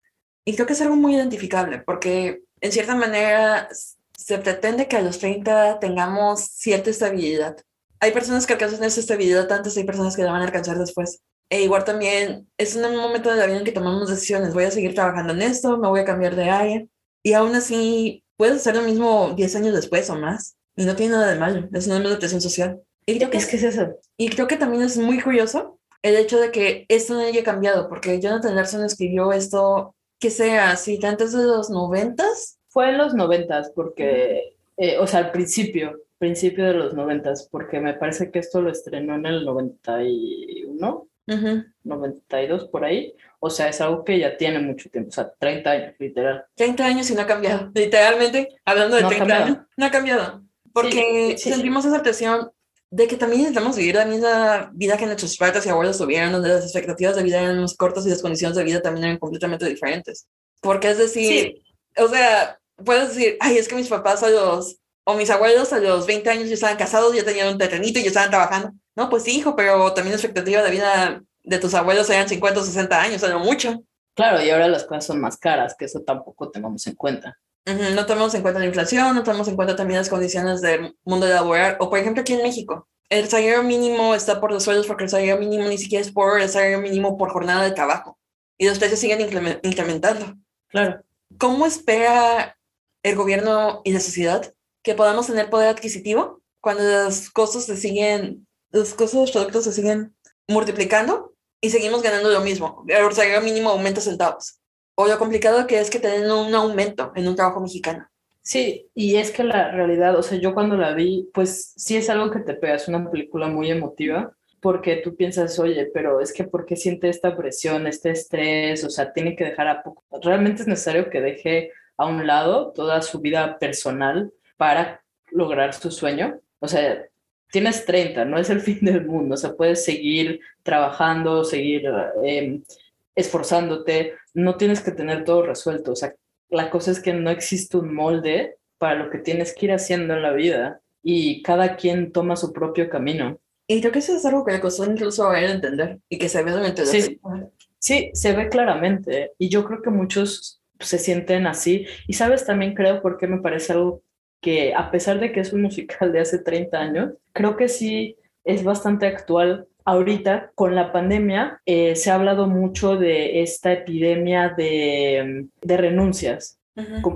Y creo que es algo muy identificable, porque en cierta manera se pretende que a los 30 tengamos cierta estabilidad. Hay personas que alcanzan esa estabilidad antes, hay personas que la van a alcanzar después. E igual también es un momento de la vida en que tomamos decisiones. Voy a seguir trabajando en esto, me voy a cambiar de área. Y aún así, puedes hacer lo mismo 10 años después o más. Y no tiene nada de malo. Es una presión social. Y creo que es que es eso. Y creo que también es muy curioso el hecho de que esto no haya cambiado, porque Jonathan Larson escribió esto, que sea así, antes de los noventas. Fue en los noventas, porque, eh, o sea, al principio, principio de los noventas, porque me parece que esto lo estrenó en el 91 92 por ahí. O sea, es algo que ya tiene mucho tiempo, o sea, 30 años, literal. 30 años y no ha cambiado. Literalmente, hablando de 30 años, no ha cambiado. Porque sentimos esa presión de que también necesitamos vivir la misma vida que nuestros padres y abuelos tuvieron, donde las expectativas de vida eran más cortas y las condiciones de vida también eran completamente diferentes. Porque es decir, o sea, puedes decir, ay, es que mis papás a los, o mis abuelos a los 20 años ya estaban casados, ya tenían un terrenito y ya estaban trabajando. No, pues sí, hijo, pero también la expectativa de vida de tus abuelos eran 50 o 60 años, o no mucho. Claro, y ahora las cosas son más caras, que eso tampoco tenemos en cuenta. No tomamos en cuenta la inflación, no tomamos en cuenta también las condiciones del mundo laboral. O por ejemplo aquí en México, el salario mínimo está por los sueldos porque el salario mínimo ni siquiera es por el salario mínimo por jornada de trabajo. Y los precios siguen incrementando. Claro. ¿Cómo espera el gobierno y la sociedad que podamos tener poder adquisitivo cuando los costos se siguen los costos de los productos se siguen multiplicando y seguimos ganando lo mismo. El salario mínimo aumenta centavos. O lo complicado que es que tienen un aumento en un trabajo mexicano. Sí, y es que la realidad, o sea, yo cuando la vi, pues sí es algo que te pega, es una película muy emotiva, porque tú piensas, oye, pero es que ¿por qué siente esta presión, este estrés? O sea, tiene que dejar a poco. Realmente es necesario que deje a un lado toda su vida personal para lograr su sueño. O sea, tienes 30, no es el fin del mundo, o sea, puedes seguir trabajando, seguir em, esforzándote, no tienes que tener todo resuelto, o sea, la cosa es que no existe un molde para lo que tienes que ir haciendo en la vida y cada quien toma su propio camino. Y creo que eso es algo que le costó incluso a él entender y que se ve durante sí, sí, se ve claramente. Y yo creo que muchos se sienten así y sabes también creo porque me parece algo que a pesar de que es un musical de hace 30 años, creo que sí es bastante actual. Ahorita, con la pandemia, eh, se ha hablado mucho de esta epidemia de, de renuncias.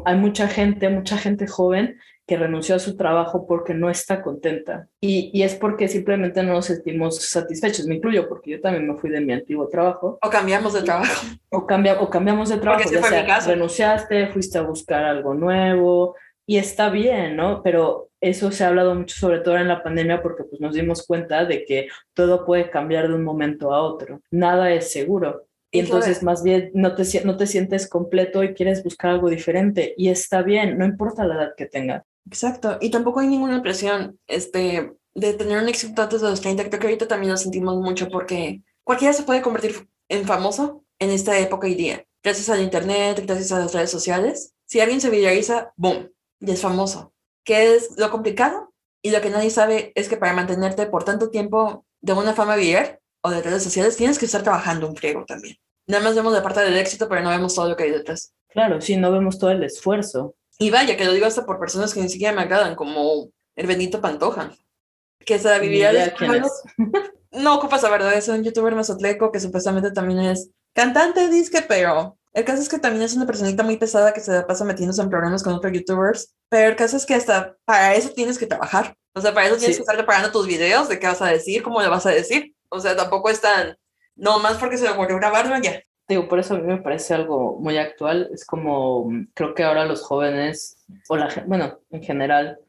Hay mucha gente, mucha gente joven que renunció a su trabajo porque no está contenta. Y, y, es porque simplemente no nos sentimos satisfechos. Me incluyo porque yo también me fui de mi antiguo trabajo. O cambiamos de trabajo. O, cambia, o cambiamos de trabajo. Ya sea, renunciaste, fuiste a buscar algo nuevo, y está bien, ¿no? Pero eso se ha hablado mucho, sobre todo en la pandemia, porque pues nos dimos cuenta de que todo puede cambiar de un momento a otro. Nada es seguro. Y entonces más bien no te, no te sientes completo y quieres buscar algo diferente. Y está bien, no importa la edad que tengas. Exacto. Y tampoco hay ninguna presión este, de tener un éxito antes de los 30. Creo que ahorita también lo sentimos mucho porque cualquiera se puede convertir en famoso en esta época y día. Gracias al Internet, gracias a las redes sociales. Si alguien se viraliza, ¡boom! y es famoso. ¿Qué es lo complicado? Y lo que nadie sabe es que para mantenerte por tanto tiempo de una fama viral o de redes sociales, tienes que estar trabajando un friego también. Nada más vemos la parte del éxito, pero no vemos todo lo que hay detrás. Claro, sí, no vemos todo el esfuerzo. Y vaya, que lo digo hasta por personas que ni siquiera me agradan, como el Benito Pantoja, que se vivía de... no ocupas saber de eso, un youtuber mazatleco que supuestamente también es cantante disque, pero el caso es que también es una personita muy pesada que se pasa metiéndose en problemas con otros youtubers, pero el caso es que hasta para eso tienes que trabajar. O sea, para eso tienes que estar preparando tus videos de qué vas a decir, cómo le vas a decir. O sea, tampoco es tan, no más porque se le ocurrió grabarlo ya. Digo, por eso a mí me parece algo muy actual. Es como, creo que ahora los jóvenes, o la bueno, en general,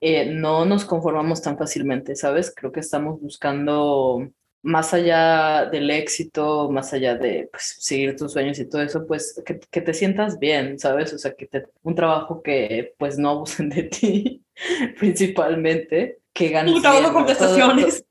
eh, no nos conformamos tan fácilmente, ¿sabes? Creo que estamos buscando más allá del éxito, más allá de pues, seguir tus sueños y todo eso, pues que, que, te sientas bien, ¿sabes? O sea, que te, un trabajo que pues no abusen de ti principalmente, que ganes. Y todo contestaciones.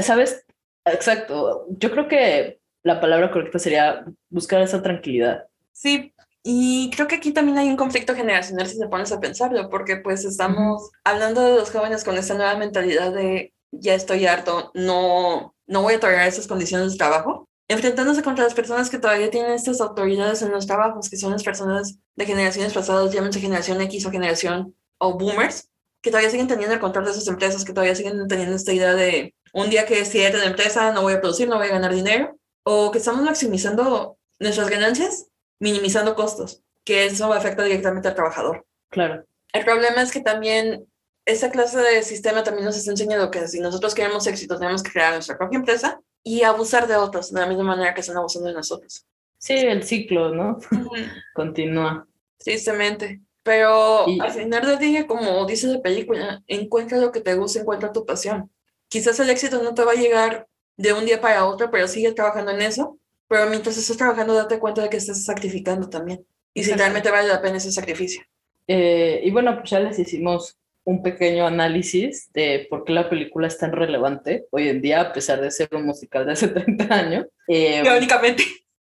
¿Sabes? Exacto. Yo creo que la palabra correcta sería buscar esa tranquilidad. Sí, Y creo que aquí también hay un conflicto generacional si te pones a pensarlo, porque pues estamos hablando de los jóvenes con esta nueva mentalidad de ya estoy harto, no, no voy a tolerar esas condiciones de trabajo, enfrentándose contra las personas que todavía tienen estas autoridades en los trabajos, que son las personas de generaciones pasadas, llámense generación X o generación o boomers, que todavía siguen teniendo el control de sus empresas, que todavía siguen teniendo esta idea de un día que cierre la empresa no voy a producir, no voy a ganar dinero, o que estamos maximizando nuestras ganancias minimizando costos, que eso afecta directamente al trabajador. Claro. El problema es que también esa clase de sistema también nos está enseñando que si nosotros queremos éxito, tenemos que crear nuestra propia empresa y abusar de otros de la misma manera que están abusando de nosotros. Sí, el ciclo, ¿no? Continúa. Tristemente. Pero al final del día, como dice la película, encuentra lo que te gusta, encuentra tu pasión. Quizás el éxito no te va a llegar de un día para otro, pero sigue trabajando en eso pero mientras estás trabajando, date cuenta de que estás sacrificando también. Y si realmente vale la pena ese sacrificio. Eh, y bueno, pues ya les hicimos un pequeño análisis de por qué la película es tan relevante hoy en día, a pesar de ser un musical de hace 30 años. Eh.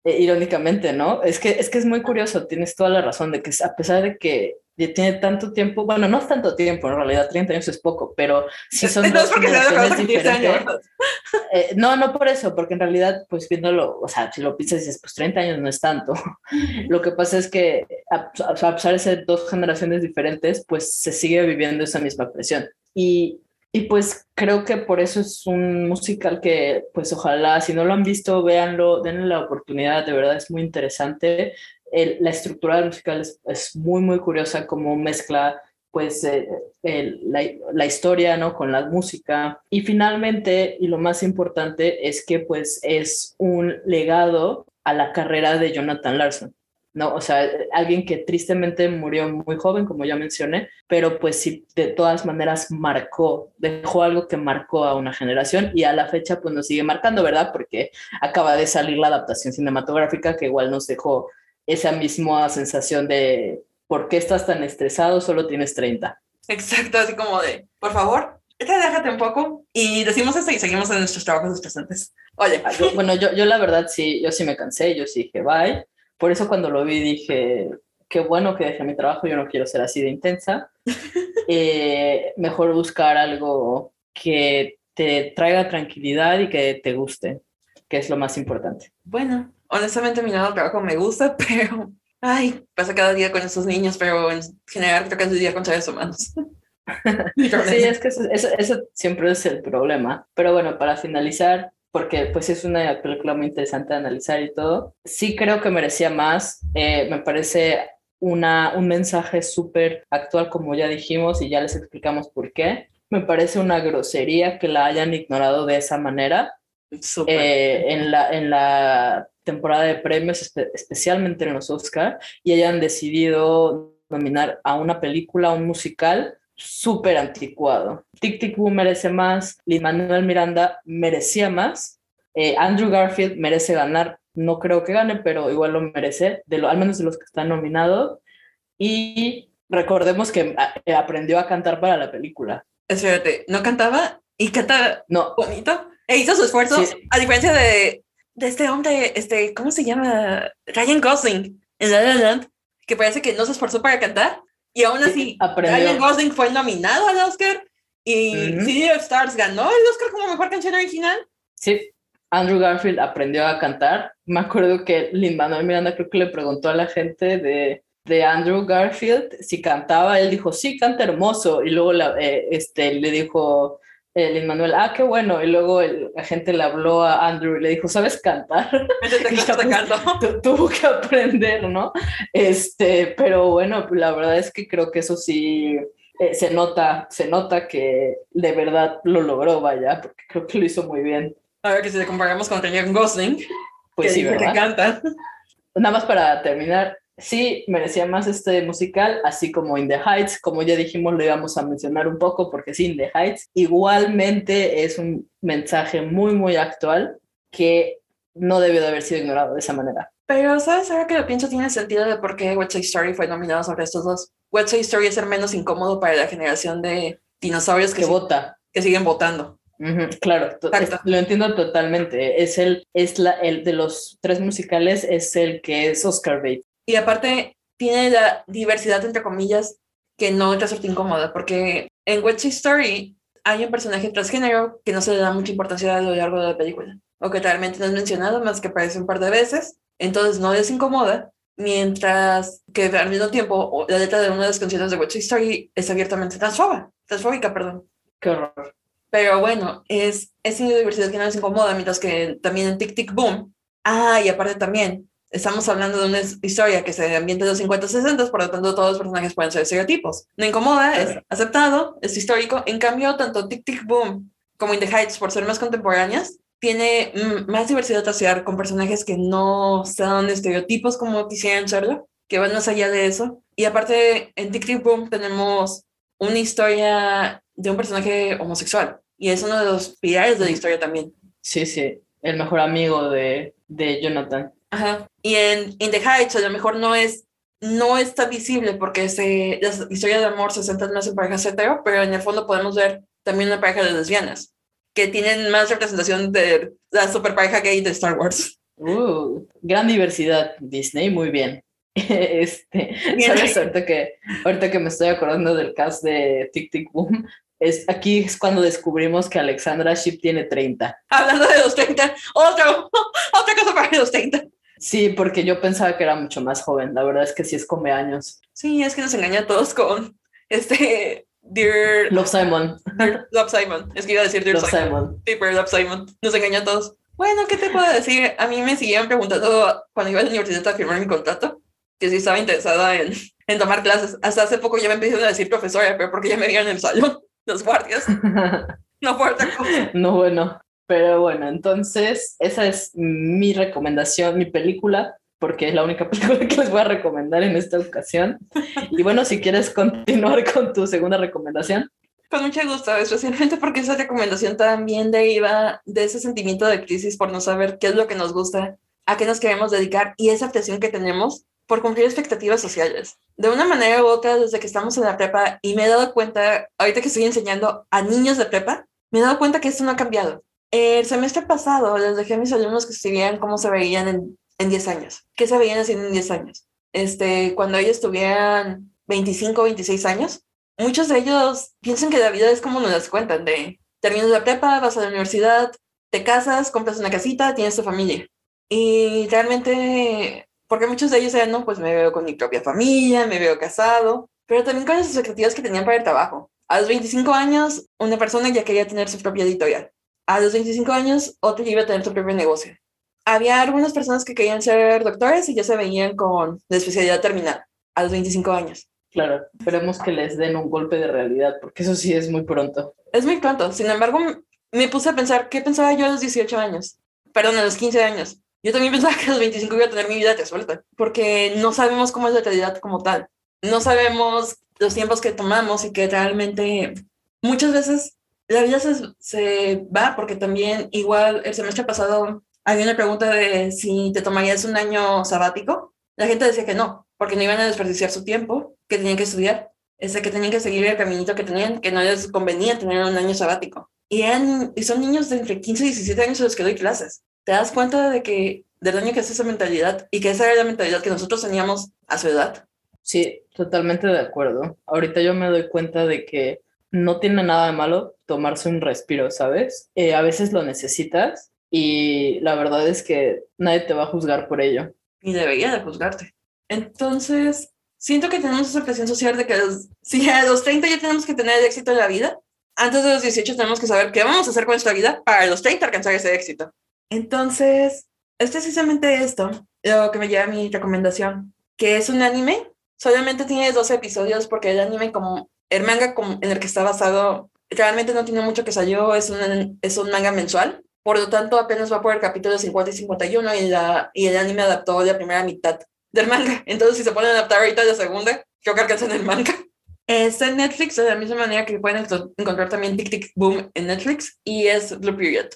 Eh, irónicamente, ¿no? Es que, es que es muy curioso, tienes toda la razón de que a pesar de que ya tiene tanto tiempo, bueno, no es tanto tiempo, en realidad 30 años es poco, pero si son no dos generaciones diferentes. Eh, no, no por eso, porque en realidad, pues viéndolo, o sea, si lo piensas dices, pues 30 años no es tanto. lo que pasa es que a, a pesar de ser dos generaciones diferentes, pues se sigue viviendo esa misma presión. Y, y pues creo que por eso es un musical que, pues ojalá, si no lo han visto, véanlo, denle la oportunidad, de verdad es muy interesante la estructura del musical es, muy, muy curiosa, como mezcla pues eh, la, la, historia, ¿no? Con la música. Y finalmente, y lo más importante, es que pues es un legado a la carrera de Jonathan Larson, ¿no? O sea, alguien que tristemente murió muy joven, como ya mencioné, pero pues sí, de todas maneras marcó, dejó algo que marcó a una generación y a la fecha pues nos sigue marcando, ¿verdad? Porque acaba de salir la adaptación cinematográfica que igual nos dejó esa misma sensación de ¿por qué estás tan estresado? Solo tienes 30. Exacto, así como de, por favor, déjate un poco y decimos esto y seguimos en nuestros trabajos estresantes. Oye. Ah, bueno, yo, yo la verdad sí, yo sí me cansé, yo sí dije, bye. Por eso cuando lo vi dije, qué bueno que dejé mi trabajo, yo no quiero ser así de intensa. Eh, mejor buscar algo que te traiga tranquilidad y que te guste, que es lo más importante. Bueno, honestamente mi nuevo trabajo me gusta, pero, ay, pasa cada día con esos niños, pero en general creo que es el día con seres humanos. sí, es que eso, siempre es el problema. Pero bueno, para finalizar, porque pues es una película muy interesante de analizar y todo, sí creo que merecía más. Eh, me parece una, un mensaje súper actual, como ya dijimos, y ya les explicamos por qué. Me parece una grosería que la hayan ignorado de esa manera. Eh, en, la, en la temporada de premios, especialmente en los Oscar, y hayan decidido nominar a una película, a un musical súper anticuado. Tic Tic Boom merece más, Lin Manuel Miranda merecía más, eh, Andrew Garfield merece ganar, no creo que gane, pero igual lo merece, de lo, al menos de los que están nominados, y recordemos que ah, eh, aprendió a cantar para la película. Espérate, ¿no cantaba? ¿Y canta no. bonito? E hizo su esfuerzo, a diferencia de de este hombre, este, ¿cómo se llama? Ryan Gosling en La La Land, que parece que no se esforzó para cantar y aún así Ryan Gosling fue nominado al Oscar y City of Stars ganó el Oscar como mejor canción original. Sí, Andrew Garfield aprendió a cantar. Me acuerdo que Lin Manuel Miranda creo que le preguntó a la gente de, de Andrew Garfield si cantaba. Él dijo, sí, canta hermoso. Y luego la, eh, este, le dijo el Manuel, ah, qué bueno. Y luego el, la gente le habló a Andrew y le dijo, ¿sabes cantar? tuvo que aprender, ¿no? Este, pero bueno, la verdad es que creo que eso sí eh, se nota, se nota que de verdad lo logró, vaya, porque creo que lo hizo muy bien. A ver, que si le comparamos con Ryan Gosling, pues que sí, ¿verdad? que canta. Nada más para terminar, sí merecía más este musical, así como In the Heights, como ya dijimos, lo íbamos a mencionar un poco porque sí, In the Heights igualmente es un mensaje muy, muy actual que no debió de haber sido ignorado de esa manera. Pero, ¿sabes? Ahora que lo pienso, tiene sentido de por qué West Side Story fue nominado sobre estos dos. West Side Story es ser menos incómodo para la generación de dinosaurios que, vota. Que siguen votando. claro, lo entiendo totalmente. Es el, es la, el de los tres musicales, es el que es Oscar bait Y aparte, tiene la diversidad, entre comillas, que no te resulta incómoda, porque en West Story hay un personaje transgénero que no se le da mucha importancia a lo largo de la película, o que realmente no es mencionado más que aparece un par de veces, entonces no les incomoda, mientras que al mismo tiempo la letra de una de las canciones de West Story es abiertamente transfóbica, transfóbica, perdón. Qué horror. Pero bueno, es, es diversidad que no les incomoda, mientras que también en Tic Tic Boom, ah, y aparte también, estamos hablando de una historia que se ambienta en los 50 60, por lo tanto todos los personajes pueden ser estereotipos. No incomoda, es aceptado, es histórico. En cambio, tanto Tic Tic Boom como In the Heights, por ser más contemporáneas, tiene más diversidad social con personajes que no son estereotipos como quisieran serlo, que van más allá de eso. Y aparte, en Tic Tic Boom tenemos una historia de un personaje homosexual. Y es uno de los pilares de la historia también. Sí, sí, el mejor amigo de, de Jonathan. Ajá. Y en In the Heights a lo mejor no es no está visible porque se, las historias de amor se centran más en parejas hetero, pero en el fondo podemos ver también una pareja de lesbianas que tienen más representación de la super pareja gay de Star Wars. Uh, gran diversidad, Disney, muy bien. este, ¿sabes? Ahorita que, ahorita que me estoy acordando del cast de Tic Tic Boom, es, aquí es cuando descubrimos que Alexandra Ship tiene 30. Hablando de los 30, otro, otra cosa para los 30. Sí, porque yo pensaba que era mucho más joven. La verdad es que sí es come años. Sí, es que nos engaña a todos con este Dear Love Simon. Love Simon. Es que iba a decir Dear Love Simon. Sí, pero Love Simon. Nos engaña a todos. Bueno, ¿qué te puedo decir? A mí me siguieron preguntando cuando iba a la universidad a firmar mi contrato que sí estaba interesada en, en tomar clases. Hasta hace poco ya me empezaron a decir profesora, pero porque ya me vieron en el salón los guardias. No fue cosa. No, bueno. Pero bueno, entonces esa es mi recomendación, mi película, porque es la única película que les voy a recomendar en esta ocasión. Y bueno, si quieres continuar con tu segunda recomendación. Con mucho gusto, especialmente porque esa recomendación también deriva de ese sentimiento de crisis por no saber qué es lo que nos gusta, a qué nos queremos dedicar y esa obsesión que tenemos por cumplir expectativas sociales. De una manera u otra, desde que estamos en la prepa y me he dado cuenta, ahorita que estoy enseñando a niños de prepa, me he dado cuenta que esto no ha cambiado. El semestre pasado les dejé a mis alumnos que escribieran cómo se veían en, en 10 años, qué se veían haciendo en 10 años. Este, cuando ellos tuvieran 25 o 26 años, muchos de ellos piensan que la vida es como nos las cuentan, de terminas la prepa, vas a la universidad, te casas, compras una casita, tienes tu familia. Y realmente, porque muchos de ellos eran, no, pues me veo con mi propia familia, me veo casado, pero también con las expectativas que tenían para el trabajo. A los 25 años, una persona ya quería tener su propia editorial a los 25 años otro iba a tener su propio negocio. Había algunas personas que querían ser doctores y ya se veían con la especialidad terminada a los 25 años. Claro, esperemos que les den un golpe de realidad, porque eso sí es muy pronto. Es muy pronto. Sin embargo, me puse a pensar, ¿qué pensaba yo a los 18 años? Perdón, a los 15 años. Yo también pensaba que a los 25 iba a tener mi vida resuelta, porque no sabemos cómo es la realidad como tal. No sabemos los tiempos que tomamos y que realmente muchas veces la vida se, va porque también igual el semestre pasado había una pregunta de si te tomarías un año sabático. La gente decía que no, porque no iban a desperdiciar su tiempo, que tenían que estudiar, que tenían que seguir el caminito que tenían, que no les convenía tener un año sabático. Y, eran, y son niños de entre 15 y 17 años a los que doy clases. Te das cuenta de que del año que es esa mentalidad y que esa era la mentalidad que nosotros teníamos a su edad. Sí, totalmente de acuerdo. Ahorita yo me doy cuenta de que no tiene nada de malo tomarse un respiro, ¿sabes? Eh, a veces lo necesitas y la verdad es que nadie te va a juzgar por ello. Y debería de juzgarte. Entonces, siento que tenemos esa presión social de que si a los 30 ya tenemos que tener éxito en la vida, antes de los 18 tenemos que saber qué vamos a hacer con nuestra vida para los 30 alcanzar ese éxito. Entonces, es precisamente esto lo que me lleva a mi recomendación, que es un anime. Solamente tiene 12 episodios porque el anime como el manga en el que está basado realmente no tiene mucho que salió, es un, es un manga mensual, por lo tanto apenas va por el capítulo 50 y 51 y, la, y el anime adaptó la primera mitad del manga. Entonces, si se pueden adaptar ahorita la segunda, creo que alcanzan el manga. Está en Netflix de la misma manera que pueden encontrar también Tic Tic Boom en Netflix y es Blue Period.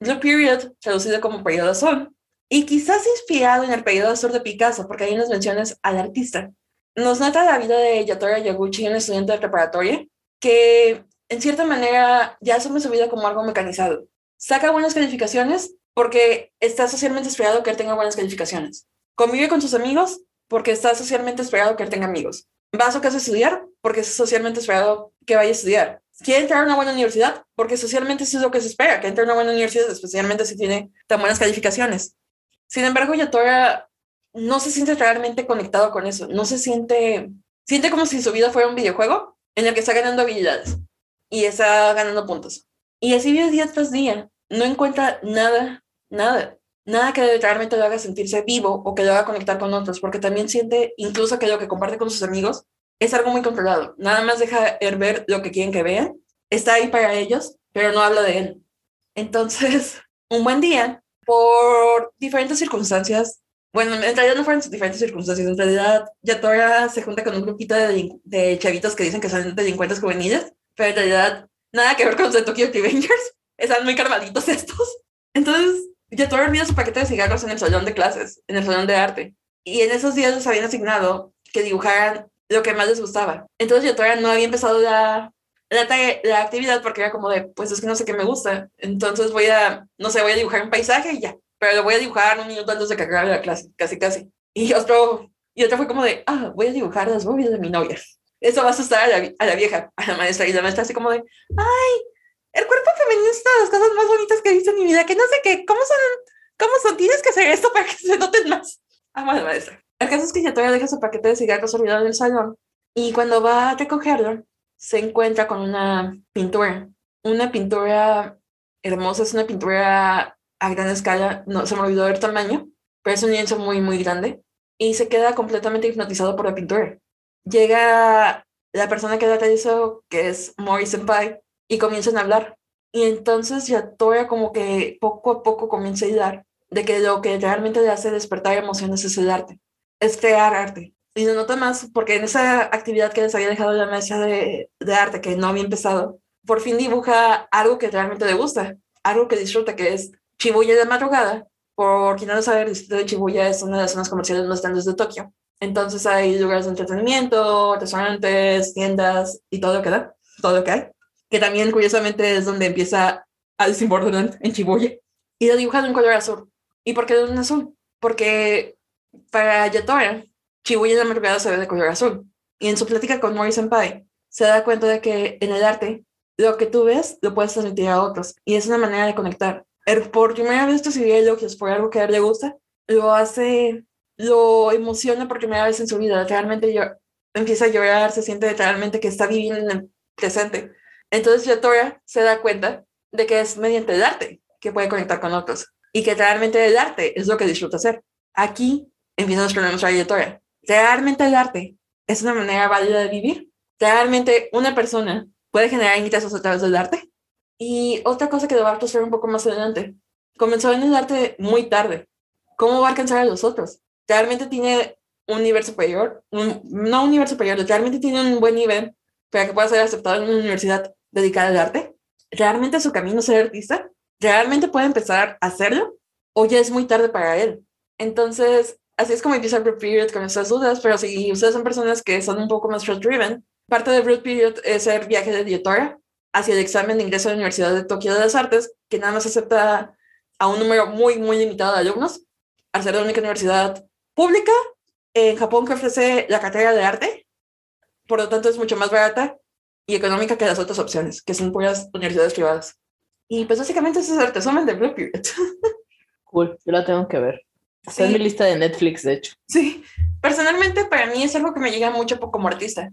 Blue Period, traducido como periodo azul, y quizás inspirado en el periodo azul de Picasso, porque hay unas menciones al artista nos nota la vida de Yatora Yaguchi, un estudiante de preparatoria, que en cierta manera ya asume su vida como algo mecanizado. Saca buenas calificaciones porque está socialmente esperado que él tenga buenas calificaciones. Convive con sus amigos porque está socialmente esperado que él tenga amigos. Va a su casa a estudiar porque es socialmente esperado que vaya a estudiar. Quiere entrar a una buena universidad porque socialmente eso es lo que se espera, que entre a una buena universidad, especialmente si tiene tan buenas calificaciones. Sin embargo, Yatora no se siente realmente conectado con eso, no se siente, siente como si su vida fuera un videojuego en el que está ganando habilidades y está ganando puntos. Y así vive día tras día, no encuentra nada, nada, nada que realmente lo haga sentirse vivo o que lo haga conectar con otros, porque también siente incluso que lo que comparte con sus amigos es algo muy controlado. Nada más deja ver lo que quieren que vean, está ahí para ellos, pero no habla de él. Entonces, un buen día, por diferentes circunstancias, bueno, en realidad no fueron diferentes circunstancias, en realidad Yatora se junta con un grupito de, de chavitos que dicen que son delincuentes juveniles, pero en realidad nada que ver con los de Tokyo Revengers, están muy carmaditos estos. Entonces, Yatora olvida su paquete de cigarros en el salón de clases, en el salón de arte, y en esos días les habían asignado que dibujaran lo que más les gustaba. Entonces Yatora no había empezado la, la, la, actividad porque era como de, pues es que no sé qué me gusta, entonces voy a, no sé, voy a dibujar un paisaje y ya, pero lo voy a dibujar un minuto antes de que acabe la clase, casi, casi. Y otro, y otro fue como de, ah, voy a dibujar las movies de mi novia. Eso va a asustar a la, a la vieja, a la maestra, y la maestra así como de, ay, el cuerpo femenino es una de las cosas más bonitas que he visto en mi vida, que no sé qué, ¿cómo son? ¿Cómo son? Tienes que hacer esto para que se noten más. Amo a la maestra. El caso es que Yatora deja su paquete de cigarros olvidado en el salón y cuando va a recogerlo, se encuentra con una pintura. Una pintura hermosa, es una pintura a gran escala, no se me olvidó el tamaño, pero es un lienzo muy, muy grande y se queda completamente hipnotizado por la pintura. Llega la persona que la realizó, que es Mori Senpai, y comienzan a hablar. Y entonces Yatora como que poco a poco comienza a ayudar de que lo que realmente le hace despertar emociones es el arte, es crear arte. Y lo nota más porque en esa actividad que les había dejado la mesa de, de arte, que no había empezado, por fin dibuja algo que realmente le gusta, algo que disfruta, que es Shibuya de madrugada. Por quien no lo sabe, el distrito de Shibuya es una de las zonas comerciales más grandes de Tokio. Entonces hay lugares de entretenimiento, restaurantes, tiendas y todo lo que da, todo lo que hay que también curiosamente es donde empieza a desimbordonar en Shibuya. Y lo dibujado en color azul. ¿Y por qué de un azul? Porque para Yatora, Shibuya en la madrugada se ve de color azul. Y en su plática con Mori Senpai, se da cuenta de que en el arte, lo que tú ves, lo puedes transmitir a otros. Y es una manera de conectar. El, por primera vez recibir elogios por algo que a él le gusta, lo hace, lo emociona por primera vez en su vida. Realmente yo, empieza a llorar, se siente realmente que está viviendo en el presente entonces Yatora se da cuenta de que es mediante el arte que puede conectar con otros y que realmente el arte es lo que disfruta hacer. Aquí empiezan los problemas para Yatora. Realmente el arte es una manera válida de vivir. Realmente una persona puede generar ingresos a través del arte. Y otra cosa que va a un poco más adelante. Comenzó en el arte muy tarde. ¿Cómo va a alcanzar a los otros? Realmente tiene un nivel superior, no un nivel superior, realmente tiene un buen nivel para que pueda ser aceptado en una universidad dedicada al arte? ¿Realmente su camino ser artista? ¿Realmente puede empezar a hacerlo? ¿O ya es muy tarde para él? Entonces, así es como empieza el Root Period con estas dudas, pero si ustedes son personas que son un poco más road-driven, parte del Root Period es el viaje de Dietora hacia el examen de ingreso a la Universidad de Tokio de las Artes, que nada más acepta a un número muy, muy limitado de alumnos, al ser la única universidad pública en Japón que ofrece la carrera de arte, por lo tanto es mucho más barata y económica que las otras opciones, que son puras universidades privadas. Y pues básicamente ese es el resumen de Blue Period. Cool, yo la tengo que ver. Está en mi lista de Netflix, de hecho. Sí, personalmente para mí es algo que me llega mucho como artista,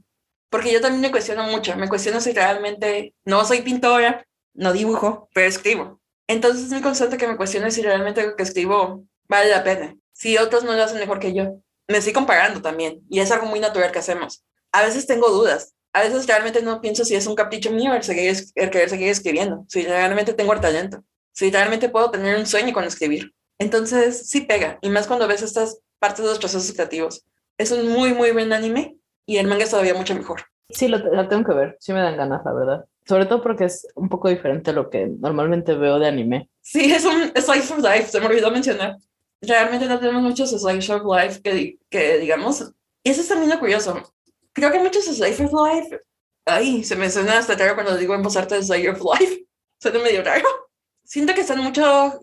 porque yo también me cuestiono mucho, me cuestiono si realmente no soy pintora, no dibujo, pero escribo. Entonces es muy constante que me cuestione si realmente lo que escribo vale la pena, si otros no lo hacen mejor que yo. Me estoy comparando también, y es algo muy natural que hacemos. A veces tengo dudas, a veces realmente no pienso si es un capricho mío el, seguir, el querer seguir escribiendo, si realmente tengo el talento, si realmente puedo tener un sueño con escribir. Entonces, sí pega, y más cuando ves estas partes de los procesos creativos. Es un muy, muy buen anime y el manga es todavía mucho mejor. Sí, lo, tengo que ver, sí me dan ganas, la verdad. Sobre todo porque es un poco diferente a lo que normalmente veo de anime. Sí, es un slice of life, se me olvidó mencionar. Realmente no tenemos muchos slice of life que, que digamos. Y eso es también lo curioso creo que muchos Slice of Life. Ay, se me suena hasta raro cuando digo en voz alta Slice of Life. Suena medio raro. Siento que están mucho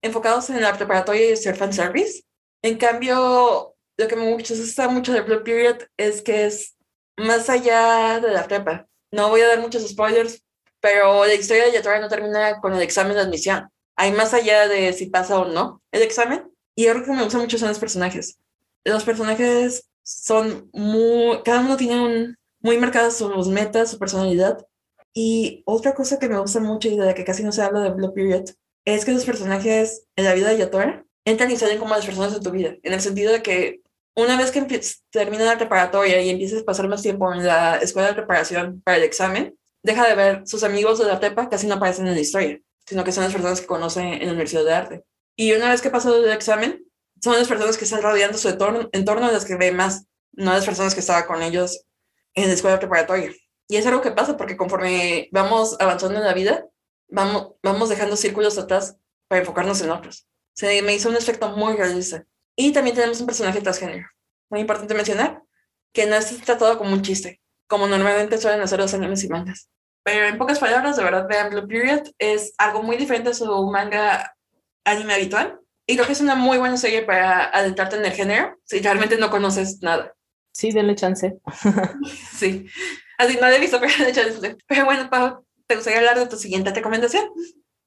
enfocados en la preparatoria y ser fanservice. En cambio, lo que me gusta mucho de Blue Period es que es más allá de la prepa. No voy a dar muchos spoilers, pero la historia de Yatora no termina con el examen de admisión. Hay más allá de si pasa o no el examen. Y algo que me gusta mucho son los personajes. Los personajes son muy, cada uno tiene un, muy marcadas sus metas, su personalidad. Y otra cosa que me gusta mucho y de la que casi no se habla de Blue Period es que los personajes en la vida de Yatora entran y salen como las personas de tu vida, en el sentido de que una vez que termina la preparatoria y empiezas a pasar más tiempo en la escuela de preparación para el examen, deja de ver sus amigos de la prepa casi no aparecen en la historia, sino que son las personas que conoce en la Universidad de Arte. Y una vez que pasó el examen, son las personas que están rodeando su entorno, entorno las que ve más, no las personas que estaban con ellos en la escuela preparatoria. Y es algo que pasa porque conforme vamos avanzando en la vida, vamos, vamos dejando círculos atrás para enfocarnos en otros. Se me hizo un efecto muy realista. Y también tenemos un personaje transgénero. Muy importante mencionar que no es tratado como un chiste, como normalmente suelen hacer los animes y mangas. Pero en pocas palabras, de verdad, vean Blue Period. Es algo muy diferente a su manga anime habitual. Y creo que es una muy buena serie para adentrarte en el género si realmente no conoces nada. Sí, denle chance. sí. Así no he visto, pero denle chance. Pero bueno, Pau, ¿te gustaría hablar de tu siguiente recomendación?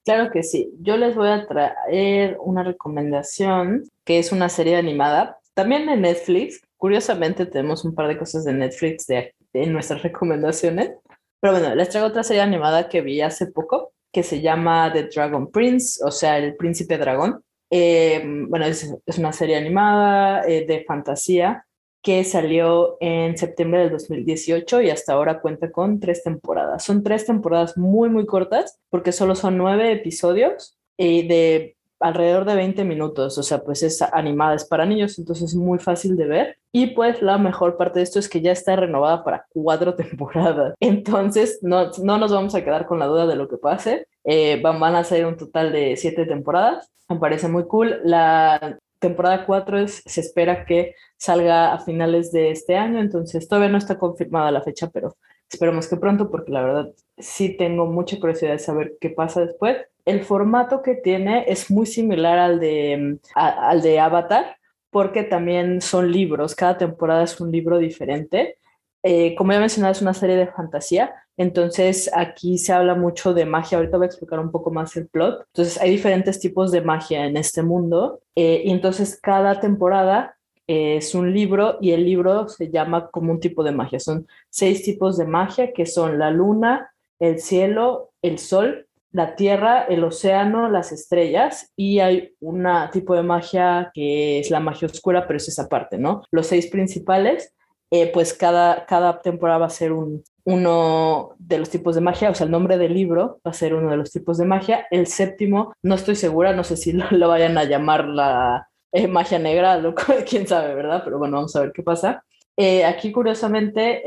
Claro que sí. Yo les voy a traer una recomendación que es una serie animada, también en Netflix. Curiosamente tenemos un par de cosas de Netflix de, en nuestras recomendaciones. Pero bueno, les traigo otra serie animada que vi hace poco, que se llama The Dragon Prince, o sea, el príncipe dragón. Eh, bueno, es, una serie animada eh, de fantasía que salió en septiembre del 2018 y hasta ahora cuenta con tres temporadas. Son tres temporadas muy, muy cortas porque solo son nueve episodios y de alrededor de 20 minutos, o sea, pues es animada, es para niños, entonces es muy fácil de ver. Y pues la mejor parte de esto es que ya está renovada para cuatro temporadas. Entonces no, no nos vamos a quedar con la duda de lo que pase. Eh, van, van a ser un total de siete temporadas. Me parece muy cool. La temporada 4 se espera que salga a finales de este año, entonces todavía no está confirmada la fecha, pero esperemos que pronto, porque la verdad sí tengo mucha curiosidad de saber qué pasa después. El formato que tiene es muy similar al de, al de Avatar, porque también son libros, cada temporada es un libro diferente. Eh, como ya mencionado, es una serie de fantasía, entonces aquí se habla mucho de magia. Ahorita voy a explicar un poco más el plot. Entonces hay diferentes tipos de magia en este mundo eh, y entonces cada temporada es un libro y el libro se llama como un tipo de magia. Son seis tipos de magia que son la luna, el cielo, el sol, la tierra, el océano, las estrellas y hay un tipo de magia que es la magia oscura, pero es esa parte, ¿no? Los seis principales, eh, pues cada, cada temporada va a ser un, uno de los tipos de magia, o sea, el nombre del libro va a ser uno de los tipos de magia. El séptimo, no estoy segura, no sé si lo, vayan a llamar la eh, magia negra, lo, quién sabe, ¿verdad? Pero bueno, vamos a ver qué pasa. Eh, aquí, curiosamente,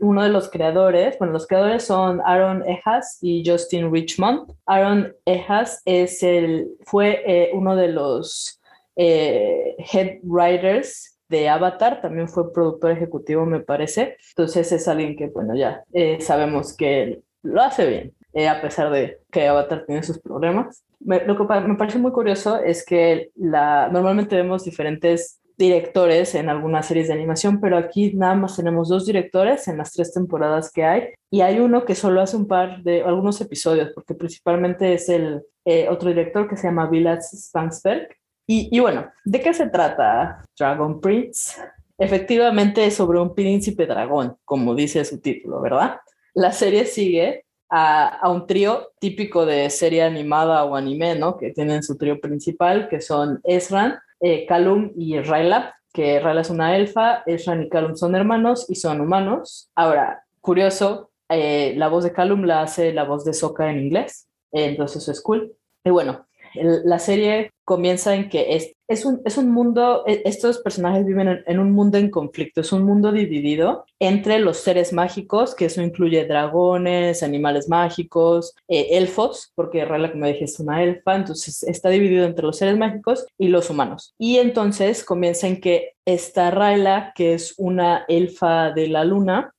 uno de los creadores, bueno, los creadores son Aaron Ejas y Justin Richmond. Aaron Ejas es el, fue eh, uno de los head writers de Avatar, también fue productor ejecutivo, me parece. Entonces es alguien que, bueno, ya eh, sabemos que lo hace bien, eh, a pesar de que Avatar tiene sus problemas. Lo que me parece muy curioso es que normalmente vemos diferentes directores en algunas series de animación, pero aquí nada más tenemos dos directores en las tres temporadas que hay y hay uno que solo hace un par de algunos episodios, porque principalmente es el eh, otro director que se llama Vilas Spangsberg, y, bueno, ¿de qué se trata Dragon Prince? Efectivamente es sobre un príncipe dragón, como dice su título, ¿verdad? La serie sigue a, un trío típico de serie animada o anime, ¿no? Que tienen su trío principal, que son Esran, eh, Calum y Rayla, que Rayla es una elfa, Esran y Calum son hermanos y son humanos. Ahora, curioso, eh, la voz de Calum la hace la voz de Sokka en inglés, entonces eso es cool. Y bueno, la serie comienza en que es, es, un, es un mundo, e, estos personajes viven en, un mundo en conflicto, es un mundo dividido entre los seres mágicos, que eso incluye dragones, animales mágicos, eh, elfos, porque Rayla, como dije, es una elfa, entonces está dividido entre los seres mágicos y los humanos. Y entonces comienza en que está Rayla, que es una elfa de la luna,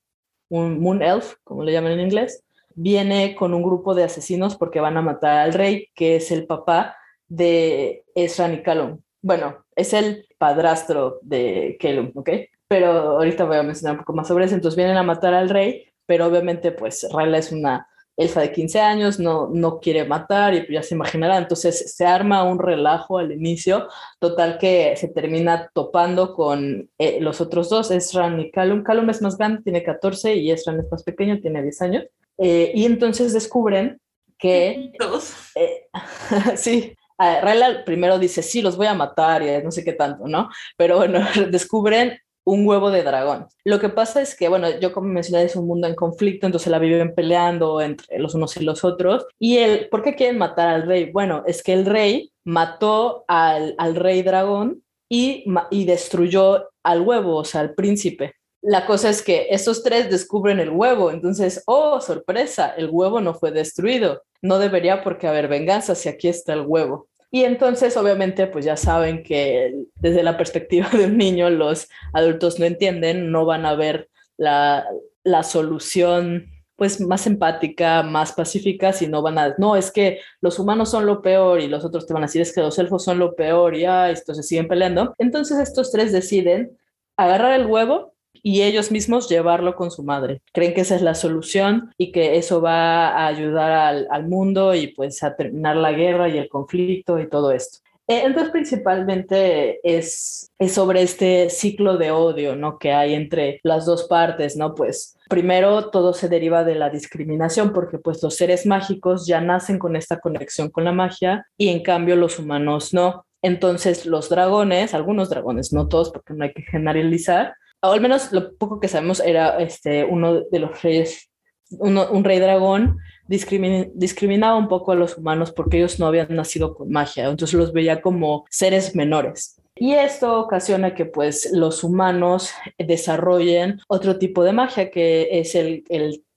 un moon elf, como le llaman en inglés, viene con un grupo de asesinos porque van a matar al rey, que es el papá de Esran y Calum. Bueno, es el, padrastro de Kelum, ¿ok? Pero ahorita voy a mencionar un poco más sobre eso. Entonces vienen a matar al rey, pero obviamente pues Rayla es una elfa de 15 años, no, no quiere matar y ya se imaginará. Entonces se arma un relajo al inicio, total que se termina topando con eh, los otros dos, Esran y Calum. Calum es más grande, tiene 14 y Esran es más pequeño, tiene 10 años. Eh, y entonces descubren que... Eh, sí, Rayla primero dice, sí, los voy a matar y no sé qué tanto, ¿no? Pero bueno, descubren un huevo de dragón. Lo que pasa es que, bueno, yo como mencioné, es un mundo en conflicto, entonces la viven peleando entre los unos y los otros. Y el, ¿por qué quieren matar al rey? Bueno, es que el rey mató al, al rey dragón y, y destruyó al huevo, o sea, al príncipe. La cosa es que estos tres descubren el huevo, entonces, oh, sorpresa, el huevo no fue destruido. No debería porque haber venganza si aquí está el huevo. Y entonces, obviamente, pues ya saben que desde la perspectiva de un niño, los adultos no entienden, no van a ver la, la solución pues más empática, más pacífica, si no van a, no, es que los humanos son lo peor y los otros te van a decir es que los elfos son lo peor y ah, esto se siguen peleando. Entonces estos tres deciden agarrar el huevo y ellos mismos llevarlo con su madre. Creen que esa es la solución y que eso va a ayudar al, mundo y pues a terminar la guerra y el conflicto y todo esto. Eh, entonces, principalmente es, es, sobre este ciclo de odio, ¿no? Que hay entre las dos partes, ¿no? Pues primero todo se deriva de la discriminación porque pues los seres mágicos ya nacen con esta conexión con la magia y en cambio los humanos no. Entonces los dragones, algunos dragones, no todos porque no hay que generalizar, o al menos lo poco que sabemos era este, uno de los reyes, un rey dragón, discriminaba un poco a los humanos porque ellos no habían nacido con magia, entonces los veía como seres menores. Y esto ocasiona que pues los humanos desarrollen otro tipo de magia que es el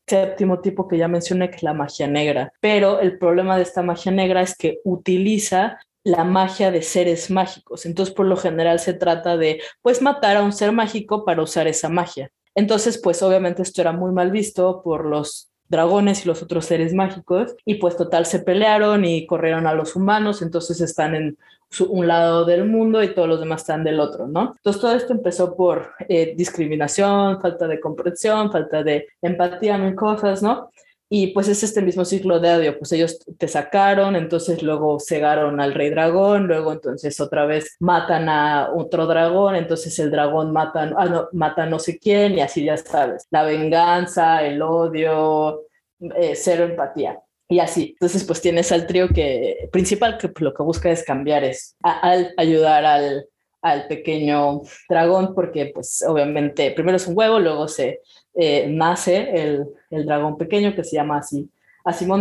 séptimo tipo que ya mencioné, que es la magia negra. Pero el problema de esta magia negra es que utiliza la magia de seres mágicos. Entonces, por lo general se trata de, pues, matar a un ser mágico para usar esa magia. Entonces, pues, obviamente esto era muy mal visto por los dragones y los otros seres mágicos y pues total se pelearon y corrieron a los humanos, entonces están en un lado del mundo y todos los demás están del otro, ¿no? Entonces todo esto empezó por eh, discriminación, falta de comprensión, falta de empatía, mil cosas, ¿no? Y pues es este mismo ciclo de odio, pues ellos te sacaron, entonces luego cegaron al rey dragón, luego entonces otra vez matan a otro dragón, entonces el dragón mata, ah, no, mata no sé quién y así ya sabes, la venganza, el odio, eh, cero empatía. Y así, entonces pues tienes al trío que principal que lo que busca es cambiar es al ayudar al, al pequeño dragón porque pues obviamente primero es un huevo, luego se eh, nace el, el, dragón pequeño que se llama así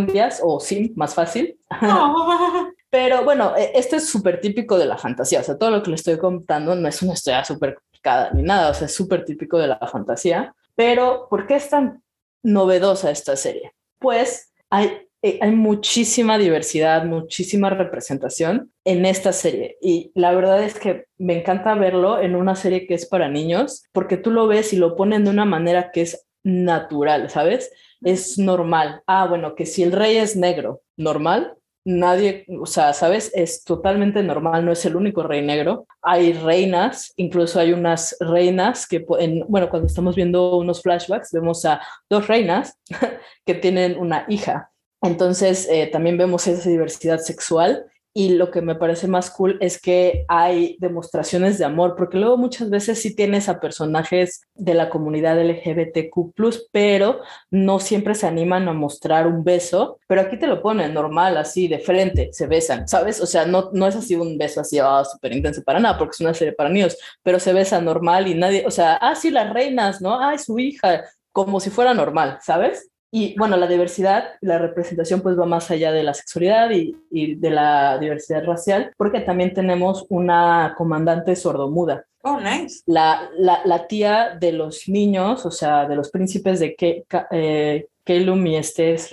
Díaz o Sim, más fácil. Pero bueno, e, esto es súper típico de la fantasía, o sea, todo lo que le estoy contando no es una historia súper complicada ni nada, o sea, es súper típico de la fantasía. Pero, ¿por qué es tan novedosa esta serie? Pues hay eh, hay muchísima diversidad, muchísima representación en esta serie. Y la verdad es que me encanta verlo en una serie que es para niños, porque tú lo ves y lo ponen de una manera que es natural, ¿sabes? Es normal. Ah, bueno, que si el rey es negro, normal. Nadie, o sea, ¿sabes? Es totalmente normal, no es el único rey negro. Hay reinas, incluso hay unas reinas que, bueno, cuando estamos viendo unos flashbacks, vemos a dos reinas que tienen una hija entonces, eh, también vemos esa diversidad sexual y lo que me parece más cool es que hay demostraciones de amor, porque luego muchas veces sí tienes a personajes de la comunidad LGBTQ, pero no siempre se animan a mostrar un beso, pero aquí te lo ponen normal, así de frente, se besan, ¿sabes? O sea, no, no es así un beso así, oh, súper intenso para nada, porque es una serie para niños, pero se besa normal y nadie, o sea, ah, sí, las reinas, ¿no? Ay, su hija, como si fuera normal, ¿sabes? Y bueno, la diversidad, la representación pues va más allá de la sexualidad y, y de la diversidad racial, porque también tenemos una comandante sordomuda. Oh, nice. La, la, la tía de los niños, o sea, de los príncipes de Ke, eh, Kelum y este es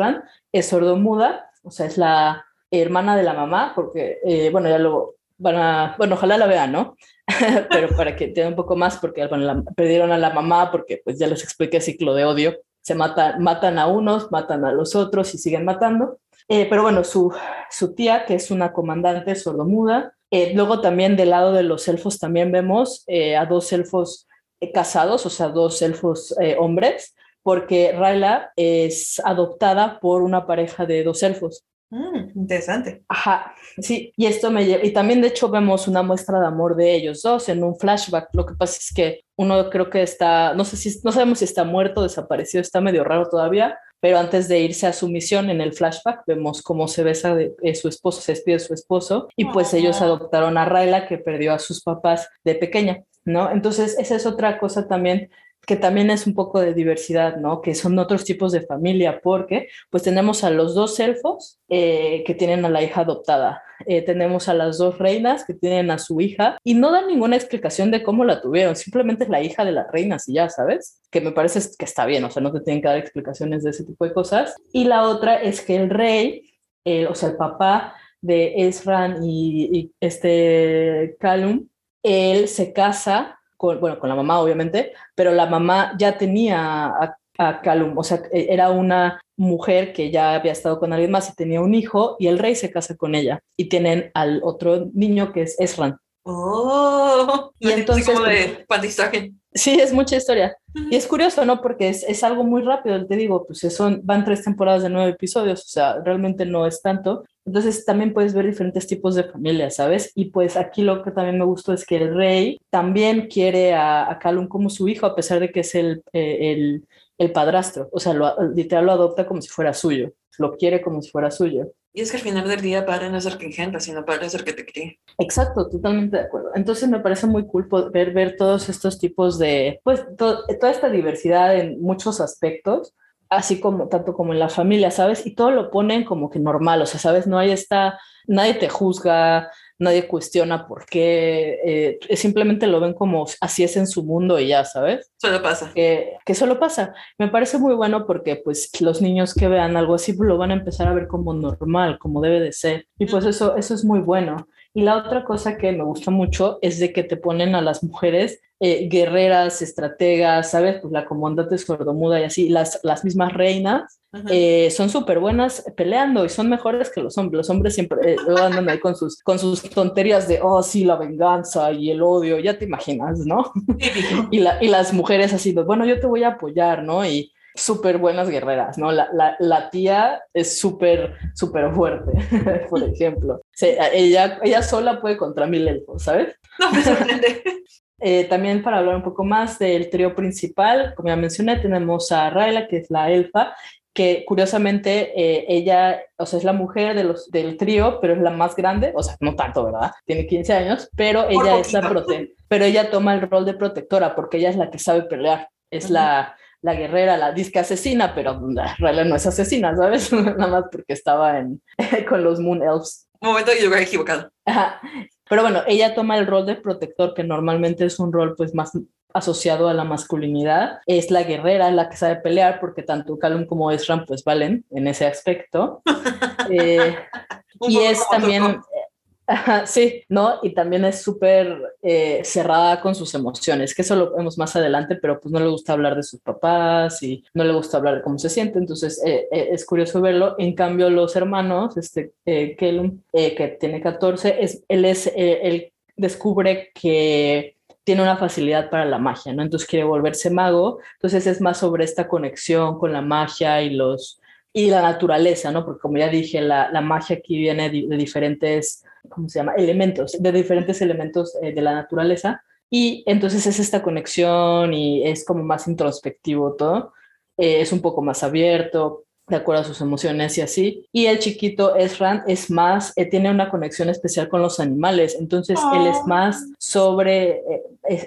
sordomuda, o sea, es la hermana de la mamá, porque, eh, bueno, ya lo van a, bueno, ojalá la vean, ¿no? Pero para que tengan un poco más, porque bueno, la, perdieron a la mamá, porque pues ya les expliqué el ciclo de odio se matan, matan a unos, matan a los otros y siguen matando. Eh, pero bueno, su, su tía, que es una comandante sordomuda, Eh, luego también del lado de los elfos también vemos eh, a dos elfos casados, o sea, dos elfos hombres, porque Rayla es adoptada por una pareja de dos elfos. Mm, interesante. Ajá, sí, y esto me lleva, y también de hecho vemos una muestra de amor de ellos dos en un flashback. Lo que pasa es que uno creo que está, no sé si, no sabemos si está muerto, desaparecido, está medio raro todavía, pero antes de irse a su misión en el flashback vemos cómo se besa de, eh, su esposo, se despide de su esposo, y pues ellos adoptaron a Rayla que perdió a sus papás de pequeña. ¿No? Entonces, esa es otra cosa también que también es un poco de diversidad, ¿no? Que son otros tipos de familia, porque pues tenemos a los dos elfos eh, que tienen a la hija adoptada, eh, tenemos a las dos reinas que tienen a su hija y no dan ninguna explicación de cómo la tuvieron, simplemente es la hija de las reinas y ya, ¿sabes? Que me parece que está bien, o sea, no te tienen que dar explicaciones de ese tipo de cosas. Y la otra es que el rey, eh, o sea, el papá de Esran y, y este Calum, él se casa bueno, con la mamá obviamente, pero la mamá ya tenía a, a Calum, o sea, e, era una mujer que ya había estado con alguien más y tenía un hijo y el rey se casa con ella y tienen al otro niño que es Esran. Oh, y entonces... Como de Sí, es mucha historia. Y es curioso, ¿no? Porque es, es, algo muy rápido, te digo, pues son, van tres temporadas de nueve episodios, o sea, realmente no es tanto. Entonces también puedes ver diferentes tipos de familias, ¿sabes? Y pues aquí lo que también me gustó es que el rey también quiere a, a Calum como su hijo, a pesar de que es el, eh, el, el padrastro, o sea, lo, literal lo adopta como si fuera suyo, lo quiere como si fuera suyo. Y es que al final del día padre no es el que engendra, sino padre es que te cría. Exacto, totalmente de acuerdo. Entonces me parece muy cool ver, ver todos estos tipos de, pues, toda esta diversidad en muchos aspectos, así como tanto como en la familia, ¿sabes? Y todo lo ponen como que normal, o sea, ¿sabes? No hay esta, nadie te juzga, nadie cuestiona por qué, eh, simplemente lo ven como así es en su mundo y ya, ¿sabes? Solo pasa. Que, que solo pasa. Me parece muy bueno porque pues los niños que vean algo así lo van a empezar a ver como normal, como debe de ser. Y pues eso, eso es muy bueno. Y la otra cosa que me gusta mucho es de que te ponen a las mujeres eh, guerreras, estrategas, ¿sabes? Pues la comandante sordomuda y así, las, las mismas reinas eh, son súper buenas peleando y son mejores que los hombres. Los hombres siempre eh, andan ahí con sus, con sus tonterías de, oh, sí, la venganza y el odio, ya te imaginas, ¿no? y, la, y las mujeres así, bueno, yo te voy a apoyar, ¿no? Y súper buenas guerreras, ¿no? La, la, la tía es súper, súper fuerte, por ejemplo. ella, ella sola puede contra mil elfos, ¿sabes? No me sorprende. Eh, también para hablar un poco más del trío principal, como ya mencioné, tenemos a Rayla, que es la elfa, que curiosamente eh, ella, o sea, es la mujer de los, del trío, pero es la más grande, o sea, no tanto, ¿verdad? Tiene 15 años, pero ella es la prote pero ella toma el rol de protectora porque ella es la que sabe pelear, es la, la guerrera, la disque asesina, pero Rayla no es asesina, ¿sabes? Nada más porque estaba en, con los Moon Elves. Un momento yo he equivocado. Pero bueno, ella toma el rol de protector, que normalmente es un rol pues más asociado a la masculinidad. Es la guerrera, la que sabe pelear, porque tanto Calum como Esran pues valen en ese aspecto. Eh, y es también, sí, ¿no? Y también es súper eh, cerrada con sus emociones, que eso lo vemos más adelante, pero pues no le gusta hablar de sus papás y no le gusta hablar de cómo se siente, entonces eh, eh, es curioso verlo. En cambio, los hermanos, este, Kelum, que tiene 14, es, él, es, él descubre que tiene una facilidad para la magia, ¿no? Entonces quiere volverse mago, entonces es más sobre esta conexión con la magia y los y la naturaleza, ¿no? Porque como ya dije, la, la magia aquí viene de diferentes ¿cómo se llama? Elementos, de diferentes elementos eh, de la naturaleza. Y entonces es esta conexión y es como más introspectivo todo. Eh, es un poco más abierto, de acuerdo a sus emociones y así. Y el chiquito Esran es más, eh, tiene una conexión especial con los animales, entonces él es más sobre,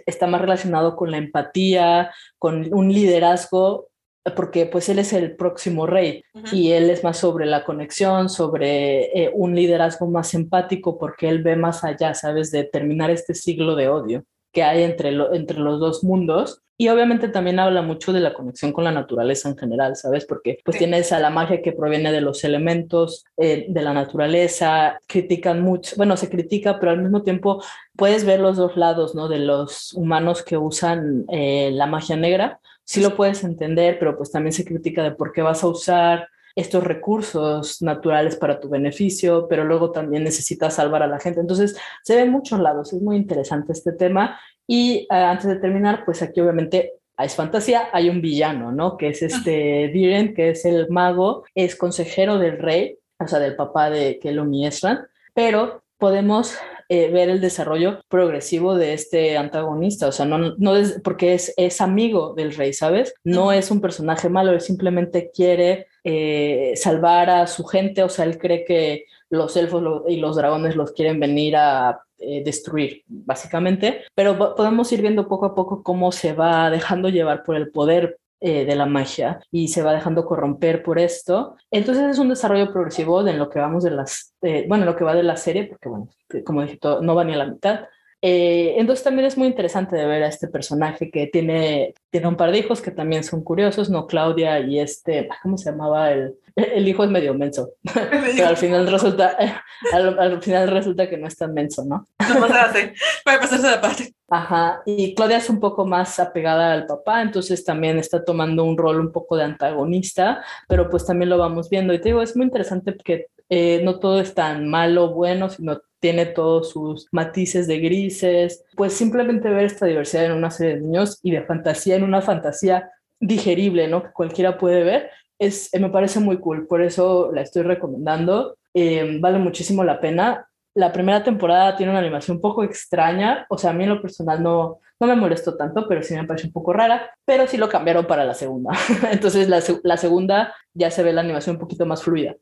está más relacionado con la empatía, con un liderazgo porque pues él es el próximo rey y él es más sobre la conexión, sobre eh, un liderazgo más empático, porque él ve más allá, ¿sabes?, de terminar este siglo de odio que hay entre, entre los dos mundos. Y obviamente también habla mucho de la conexión con la naturaleza en general, ¿sabes? Porque pues tienes a la magia que proviene de los elementos eh, de la naturaleza, critican mucho, bueno, se critica, pero al mismo tiempo puedes ver los dos lados, ¿no? De los humanos que usan eh, la magia negra, sí lo puedes entender, pero pues también se critica de por qué vas a usar estos recursos naturales para tu beneficio, pero luego también necesitas salvar a la gente. Entonces, se ve en muchos lados, es muy interesante este tema. Y uh, antes de terminar, pues aquí obviamente es fantasía, hay un villano, ¿no? Que es este Diren, que es el mago, es consejero del rey, o sea, del papá de Kelum y Esran, pero podemos eh, ver el desarrollo progresivo de este antagonista, o sea, no, no es porque es, es amigo del rey, ¿sabes? No es un personaje malo, él simplemente quiere eh, salvar a su gente, o sea, él cree que los elfos y los dragones los quieren venir a eh, destruir, básicamente, pero podemos ir viendo poco a poco cómo se va dejando llevar por el poder eh, de la magia y se va dejando corromper por esto. Entonces es un desarrollo progresivo en lo que vamos de las, eh, bueno, lo que va de la serie, porque bueno, como dije, todo, no va ni a la mitad. Eh, entonces también es muy interesante de ver a este personaje que tiene, tiene un par de hijos que también son curiosos, ¿no? Claudia y este, ¿cómo se llamaba? El, el hijo es medio menso, pero al final resulta, al, al, final resulta que no es tan menso, ¿no? No puede pasarse de parte. Ajá, y Claudia es un poco más apegada al papá, entonces también está tomando un rol un poco de antagonista, pero pues también lo vamos viendo. Y te digo, es muy interesante porque eh, no todo es tan malo o bueno, sino tiene todos sus matices de grises. Pues simplemente ver esta diversidad en una serie de niños y de fantasía en una fantasía digerible, ¿no? Que cualquiera puede ver, es, me parece muy cool, por eso la estoy recomendando. Eh, vale muchísimo la pena la primera temporada tiene una animación un poco extraña, o sea, a mí en lo personal no, no me molestó tanto, pero sí me parece un poco rara, pero sí lo cambiaron para la segunda. Entonces la, la, segunda ya se ve la animación un poquito más fluida.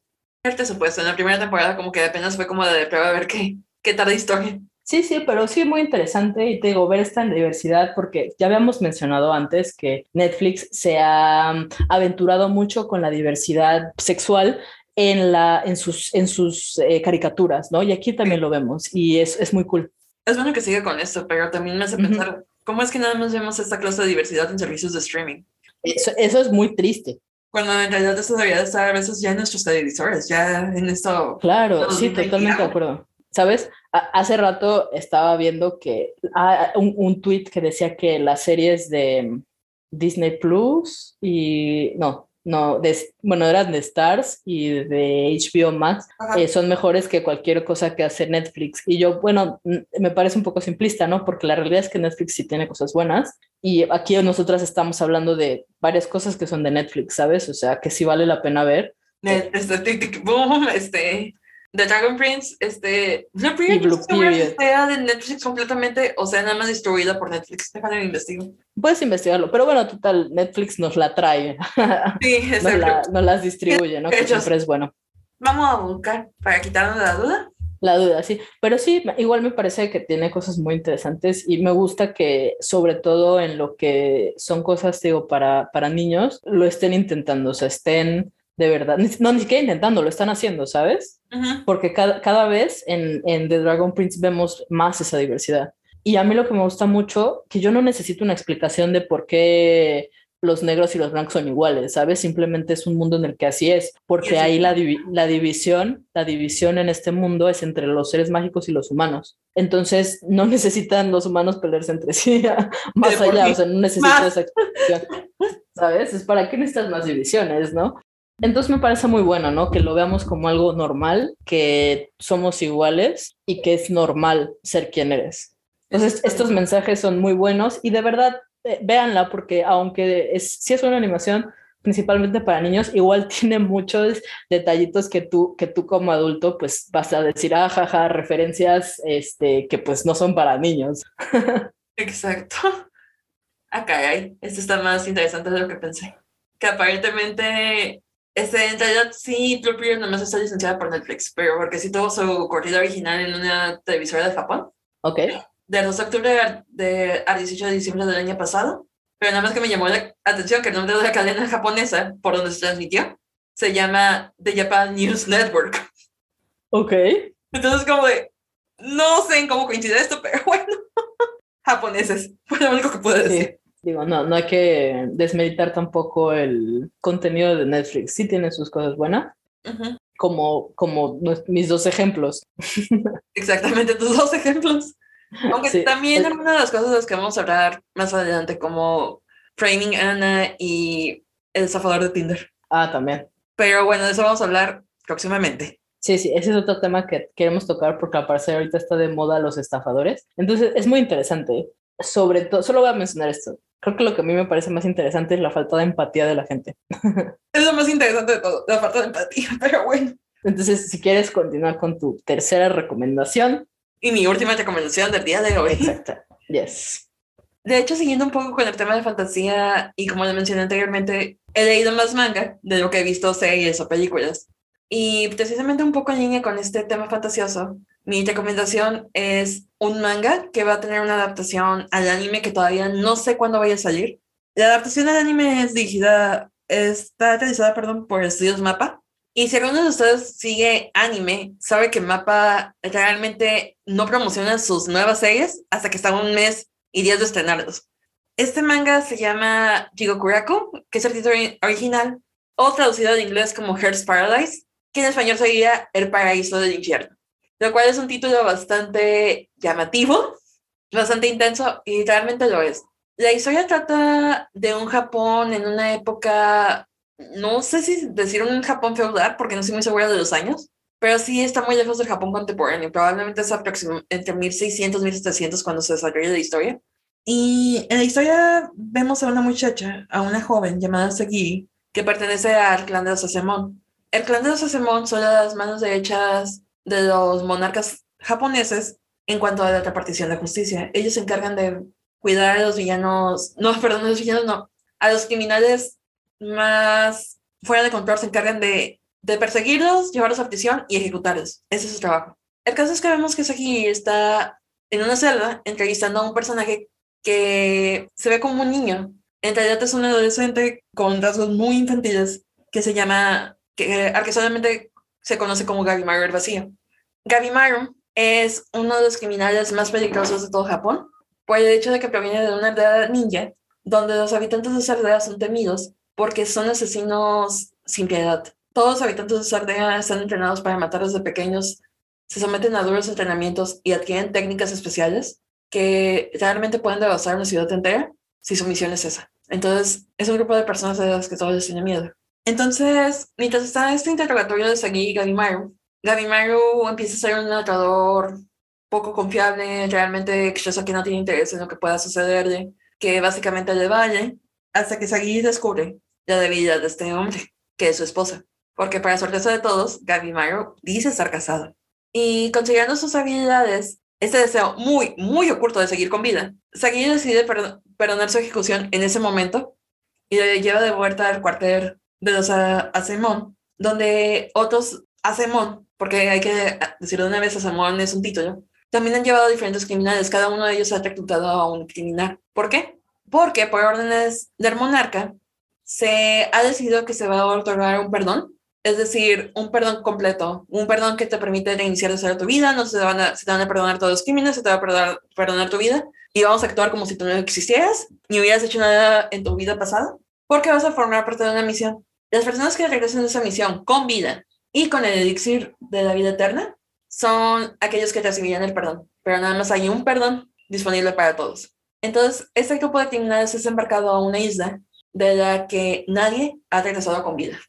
Te supuesto, en la primera temporada como que apenas fue como de prueba a ver qué, qué tal historia. Sí, sí, pero sí muy interesante y te digo, ver esta diversidad porque ya habíamos mencionado antes que Netflix se ha aventurado mucho con la diversidad sexual en, la, en sus, en sus eh, caricaturas, ¿no? Y aquí también lo vemos y es, es muy cool. Es bueno que siga con esto, pero también me hace pensar, ¿cómo es que nada más vemos esta clase de diversidad en servicios de streaming? Eso, eso es muy triste. Cuando en realidad esto debería estar a veces ya en nuestros televisores, ya en esto. Claro, sí, totalmente de acuerdo. ¿Sabes? hace rato estaba viendo que ah, un, un tweet que decía que las series de Disney Plus y no, no, de, bueno, eran de Stars y de HBO Max, eh, son mejores que cualquier cosa que hace Netflix. Y yo, bueno, me parece un poco simplista, ¿no? Porque la realidad es que Netflix sí tiene cosas buenas y aquí nosotras estamos hablando de varias cosas que son de Netflix, ¿sabes? O sea, que sí vale la pena ver. Este, boom, este, The Dragon Prince, este, Blue Period, Blue Period. de Netflix completamente, o sea, nada más distribuida por Netflix. Déjame investigar. Puedes investigarlo, pero bueno, total, Netflix nos la trae. Sí, nos, la, nos las distribuye, ¿no? Que siempre es bueno. Vamos a buscar para quitarnos la duda. La duda, sí. Pero sí, igual me parece que tiene cosas muy interesantes y me gusta que, sobre todo en lo que son cosas, digo, para, para niños, lo estén intentando, o sea, estén de verdad. No, ni siquiera intentando, lo están haciendo, ¿sabes? Porque cada, cada vez en, en, The Dragon Prince vemos más esa diversidad. Y a mí lo que me gusta mucho, que yo no necesito una explicación de por qué los negros y los blancos son iguales, ¿sabes? Simplemente es un mundo en el que así es, porque ahí la, la división, la división en este mundo es entre los seres mágicos y los humanos. Entonces, no necesitan los humanos pelearse entre sí más allá, o sea, no necesitan esa explicación, ¿sabes? Es para qué necesitas más divisiones, ¿no? Entonces me parece muy bueno, ¿no? Que lo veamos como algo normal, que somos iguales y que es normal ser quien eres. Entonces estos mensajes son muy buenos y de verdad eh, véanla porque aunque es, si es una animación principalmente para niños, igual tiene muchos detallitos que tú, que tú como adulto pues vas a decir, ah, jaja, referencias este, que pues no son para niños. Exacto. Acá hay, esto está más interesante de lo que pensé. Que aparentemente este, en realidad sí, Blue Period nomás está licenciada por Netflix, pero porque sí tuvo su corrida original en una televisora de Japón. Ok. De 2 de octubre de, a 18 de diciembre del año pasado. Pero nada más que me llamó la atención que el nombre de la cadena japonesa por donde se transmitió se llama The Japan News Network. Ok. Entonces como de, no sé en cómo coincide esto, pero bueno, japoneses, fue lo único que pude decir. Digo, no, no hay que desmeditar tampoco el contenido de Netflix. Sí tiene sus cosas buenas, como, como mis dos ejemplos. Exactamente, tus dos ejemplos. Aunque también una de las cosas de las que vamos a hablar más adelante, como Framing Anna y El zafador de Tinder. Ah, también. Pero bueno, de eso vamos a hablar próximamente. Sí, sí, ese es otro tema que queremos tocar porque al parecer ahorita está de moda los estafadores. Entonces es muy interesante. Sobre todo, solo voy a mencionar esto. Creo que lo que a mí me parece más interesante es la falta de empatía de la gente. Es lo más interesante de todo, la falta de empatía, pero bueno. Entonces, si quieres continuar con tu tercera recomendación. Y mi última recomendación del día de hoy. Exacto. Yes. De hecho, siguiendo un poco con el tema de fantasía, y como le mencioné anteriormente, he leído más manga de lo que he visto series o películas. Y precisamente un poco en línea con este tema fantasioso, mi recomendación es un manga que va a tener una adaptación al anime que todavía no sé cuándo vaya a salir. La adaptación al anime es dirigida, está realizada, perdón, por Estudios Mapa. Y si alguno de ustedes sigue anime, sabe que Mapa realmente no promociona sus nuevas series hasta que está un mes y días de estrenarlos. Este manga se llama Jigokuraku, que es el título original, o traducido al inglés como Heart's Paradise, que en español sería El Paraíso del Infierno, lo cual es un título bastante llamativo, bastante intenso y realmente lo es. La historia trata de un Japón en una época, no sé si decir un Japón feudal, porque no estoy muy segura de los años, pero sí está muy lejos del Japón contemporáneo. Probablemente es entre 1600 y 1700 cuando se desarrolla la historia. Y en la historia vemos a una muchacha, a una joven llamada Segi, que pertenece al clan de los Asemon. El clan de los Asemon son las manos derechas de los monarcas japoneses en cuanto a la repartición de justicia. Ellos se encargan de cuidar a los villanos, no, perdón, a los villanos no, a los criminales más fuera de control se encargan de, de perseguirlos, llevarlos a prisión y ejecutarlos. Ese es su trabajo. El caso es que vemos que Saki está en una celda entrevistando a un personaje que se ve como un niño. En realidad es un adolescente con rasgos muy infantiles que se llama que, que solamente se conoce como Gabimaru el Vacío. Gabimaru es uno de los criminales más peligrosos de todo Japón, por el hecho de que proviene de una aldea ninja, donde los habitantes de esa aldea son temidos porque son asesinos sin piedad. Todos los habitantes de esa aldea están entrenados para matar desde pequeños, se someten a duros entrenamientos y adquieren técnicas especiales que realmente pueden devastar una ciudad entera si su misión es esa. Entonces, es un grupo de personas de las que todos les tienen miedo. Entonces, mientras está este interrogatorio de Sagi Gabimaru, Gabimaru empieza a ser un narrador poco confiable, realmente que no tiene interés en lo que pueda sucederle, que básicamente le vale, hasta que Sagi descubre la debilidad de este hombre, que es su esposa. Porque para sorpresa de todos, Gabimaru dice estar casado. Y considerando sus habilidades, este deseo muy, muy oculto de seguir con vida, Sagi decide perdonar su ejecución en ese momento y le lleva de vuelta al cuartel de los Asemón, donde otros Asemón, porque hay que decirlo de una vez, Asemón es un título, también han llevado a diferentes criminales, cada uno de ellos ha reclutado a un criminal. ¿Por qué? Porque por órdenes del monarca se ha decidido que se va a otorgar un perdón, es decir, un perdón completo, un perdón que te permite reiniciar de tu vida, no se te, van a, se te van a perdonar todos los crímenes, se te va a perdonar, perdonar tu vida y vamos a actuar como si tú no existieras ni hubieras hecho nada en tu vida pasada, porque vas a formar parte de una misión. Las personas que regresan de esa misión con vida y con el elixir de la vida eterna son aquellos que recibirían el perdón, pero nada más hay un perdón disponible para todos. Entonces, este grupo de criminales es embarcado a una isla de la que nadie ha regresado con vida.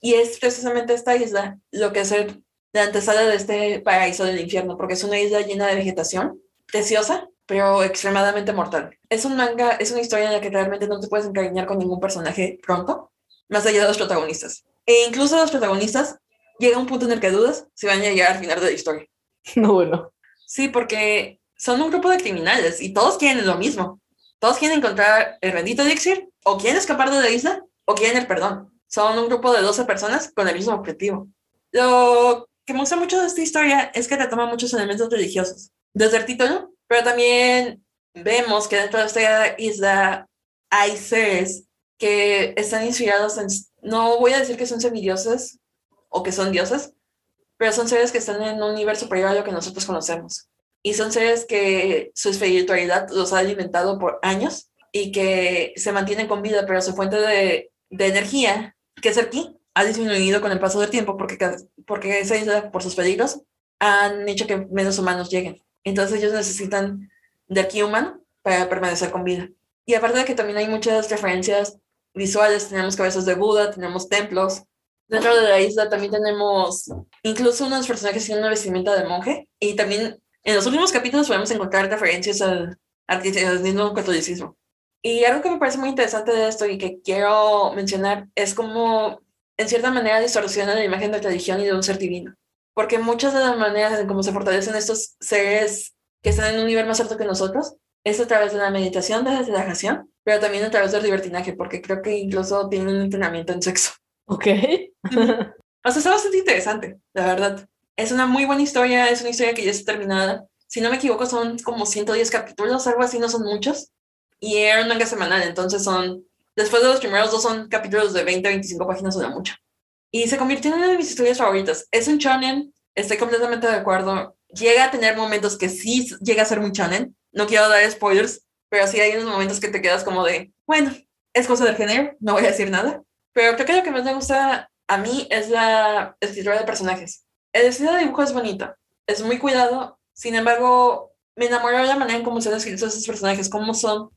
Y es precisamente esta isla lo que es el, la antesala de este paraíso del infierno, porque es una isla llena de vegetación, preciosa, pero extremadamente mortal. Es un manga, es una historia en la que realmente no te puedes encariñar con ningún personaje pronto, más allá de los protagonistas. E incluso los protagonistas llega un punto en el que dudas si van a llegar al final de la historia. No, bueno. Sí, porque son un grupo de criminales y todos quieren lo mismo. Todos quieren encontrar el bendito elixir, o quieren escapar de la isla, o quieren el perdón. Son un grupo de 12 personas con el mismo objetivo. Lo que me gusta mucho de esta historia es que retoma muchos elementos religiosos, desde el título, pero también vemos que dentro de esta isla hay seres que están inspirados en, no voy a decir que son semidioses o que son dioses, pero son seres que están en un universo superior a lo que nosotros conocemos. Y son seres que su espiritualidad los ha alimentado por años y que se mantienen con vida, pero su fuente de, de energía, que es ki, ha disminuido con el paso del tiempo porque, porque esa isla, por sus peligros, han hecho que menos humanos lleguen. Entonces ellos necesitan de ki humano para permanecer con vida. Y aparte de que también hay muchas referencias visuales, tenemos cabezas de Buda, tenemos templos, Dentro de la isla también tenemos incluso unos personajes que tienen una vestimenta de monje y también en los últimos capítulos podemos encontrar referencias al, cristianismo catolicismo. Y algo que me parece muy interesante de esto y que quiero mencionar es cómo, en cierta manera, distorsiona la imagen de la religión y de un ser divino. Porque muchas de las maneras en cómo se fortalecen estos seres que están en un nivel más alto que nosotros es a través de la meditación, de la relajación, pero también a través del libertinaje, porque creo que incluso tienen un entrenamiento en sexo. Ok. o sea, está bastante interesante, la verdad. Es una muy buena historia, es una historia que ya está terminada. Si no me equivoco, son como 110 capítulos, algo así, no son muchos. Y era un manga semanal, entonces son, después de los primeros dos son capítulos de 20 25 páginas o de mucho. Y se convirtió en una de mis historias favoritas. Es un shonen, estoy completamente de acuerdo. Llega a tener momentos que sí llega a ser muy shonen. No quiero dar spoilers, pero sí hay unos momentos que te quedas como de, bueno, es cosa del género, no voy a decir nada. Pero creo que lo que más me gusta a mí es la escritura de personajes. El estilo de dibujo es bonito, es muy cuidado, sin embargo, me enamoró de la manera en cómo se han escrito esos personajes, cómo son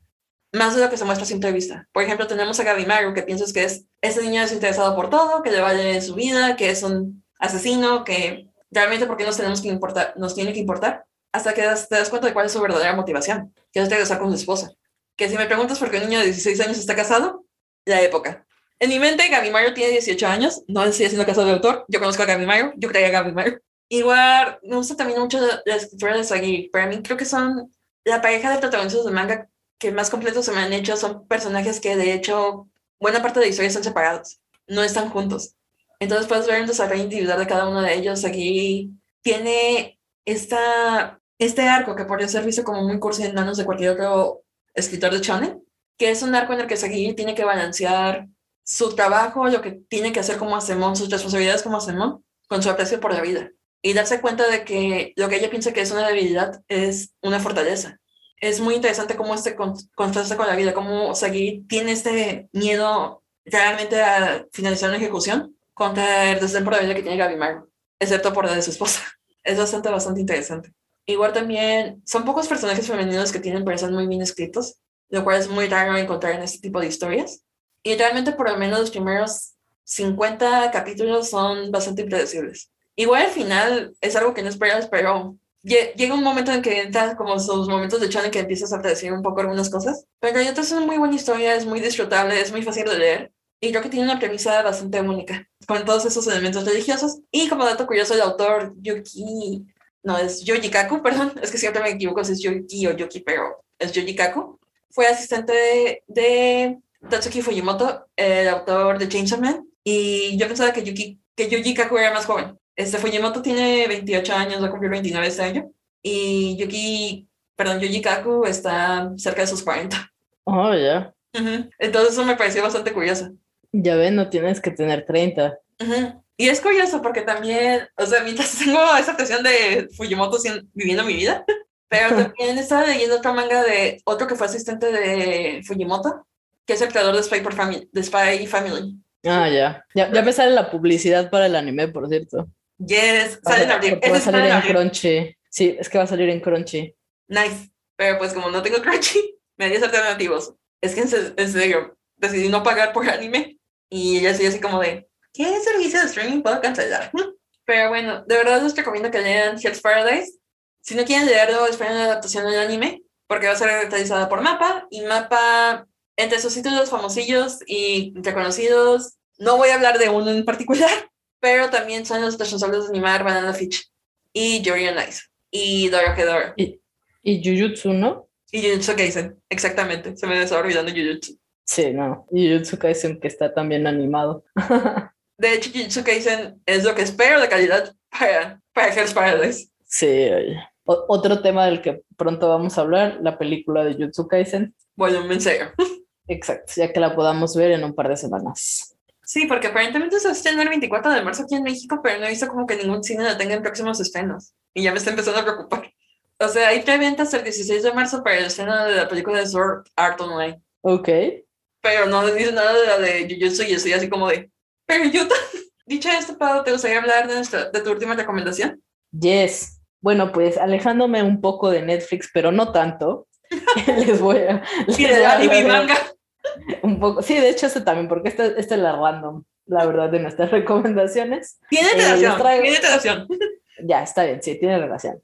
más de lo que se muestra a simple vista. Por ejemplo, tenemos a Gaby Maru, que piensas que es ese niño desinteresado por todo, que le vale su vida, que es un asesino, que realmente por qué nos tenemos que importar, nos tiene que importar, hasta que te das cuenta de cuál es su verdadera motivación, que es regresar con su esposa. Que si me preguntas por qué un niño de 16 años está casado, la época. En mi mente, Gaby Maru tiene 18 años, no sigue siendo casado de autor, yo conozco a Gaby Maru, yo creía a Gaby Maru. Igual, me gusta también mucho la escritura de Sagi. Para mí creo que son la pareja de protagonistas de manga que más completos se me han hecho son personajes que de hecho buena parte de la historia están separados, no están juntos. Entonces puedes ver un desarrollo individual de cada uno de ellos. Aquí tiene esta, este arco que podría ser visto como muy cursi en manos de cualquier otro escritor de shonen, que es un arco en el que Sagi tiene que balancear su trabajo, lo que tiene que hacer como Asemón, sus responsabilidades como Asemón, con su aprecio por la vida. Y darse cuenta de que lo que ella piensa que es una debilidad es una fortaleza es muy interesante cómo este contrasta con la vida, cómo Sagui tiene este miedo realmente a finalizar una ejecución contra el desdén por la vida que tiene Gaby excepto por la de su esposa. Es bastante, bastante interesante. Igual también son pocos personajes femeninos que tienen parecer muy bien escritos, lo cual es muy raro encontrar en este tipo de historias. Y realmente por lo menos los primeros 50 capítulos son bastante impredecibles. Igual al final es algo que no esperas, pero llega un momento en que entras como sus momentos de en que empiezas a predecir un poco algunas cosas. Pero en es una muy buena historia, es muy disfrutable, es muy fácil de leer. Y creo que tiene una premisa bastante única, con todos esos elementos religiosos. Y como dato curioso, el autor Yuki, no, es Yoji Kaku, perdón, es que siempre me equivoco si es Yuki o Yuki, pero es Yoji Kaku. Fue asistente de, de Tatsuki Fujimoto, el autor de Chainsaw Man. Y yo pensaba que, Yuki, que Yoji Kaku era más joven. Este Fujimoto tiene 28 años, va a cumplir 29 este año. Y Yuki, perdón, Yuji Kaku está cerca de sus 40. Oh, ya. Entonces eso me pareció bastante curioso. Ya ven, no tienes que tener 30. Y es curioso porque también, o sea, mientras tengo esa presión de Fujimoto viviendo mi vida, pero también estaba leyendo otra manga de otro que fue asistente de Fujimoto, que es el creador de Spy, por Family, de Spy Family. Ah, ya. ya. Ya me sale la publicidad para el anime, por cierto. Yes, sale en abril. Va a salir en Crunchy. Sí, es que va a salir en Crunchy. Nice. Pero pues como no tengo Crunchy, me haría alternativos. Es que en, serio, decidí no pagar por anime y ya estoy así como de, ¿qué servicio de streaming puedo cancelar? Pero bueno, de verdad les recomiendo que lean Hell's Paradise. Si no quieren leerlo, esperen la adaptación del anime, porque va a ser realizada por Mapa, y Mapa, entre sus títulos famosillos y reconocidos, no voy a hablar de uno en particular, pero también son los responsables de animar Banana Fish y Yuri on Ice y Dora Y, y Jujutsu, ¿no? Y Jujutsu Kaisen, exactamente. Se me estaba olvidando Jujutsu. Sí, no. Y Jujutsu Kaisen que está también animado. de hecho, Jujutsu Kaisen es lo que espero de calidad para, para Hell's Paradise. Sí, oye. otro tema del que pronto vamos a hablar, la película de Jujutsu Kaisen. Bueno, en serio. Exacto, ya que la podamos ver en un par de semanas. Sí, porque aparentemente se estrena el 24 de marzo aquí en México, pero no he visto como que ningún cine la tenga en próximos estrenos. Y ya me está empezando a preocupar. O sea, hay preventas el 16 de marzo para el estreno de la película de Sword Art Online. Ok. Pero no dice nada de la de Jujutsu y estoy así como de... Pero Yuta, dicho esto, Pau, ¿te gustaría hablar de, de tu última recomendación? Yes. Bueno, pues alejándome un poco de Netflix, pero no tanto. les voy a... Les voy a un poco, sí, de hecho este también, porque esta, esta es la random. la verdad, de nuestras recomendaciones. Tiene Eh, relación, traigo- tiene relación. Ya, está bien, sí, tiene relación.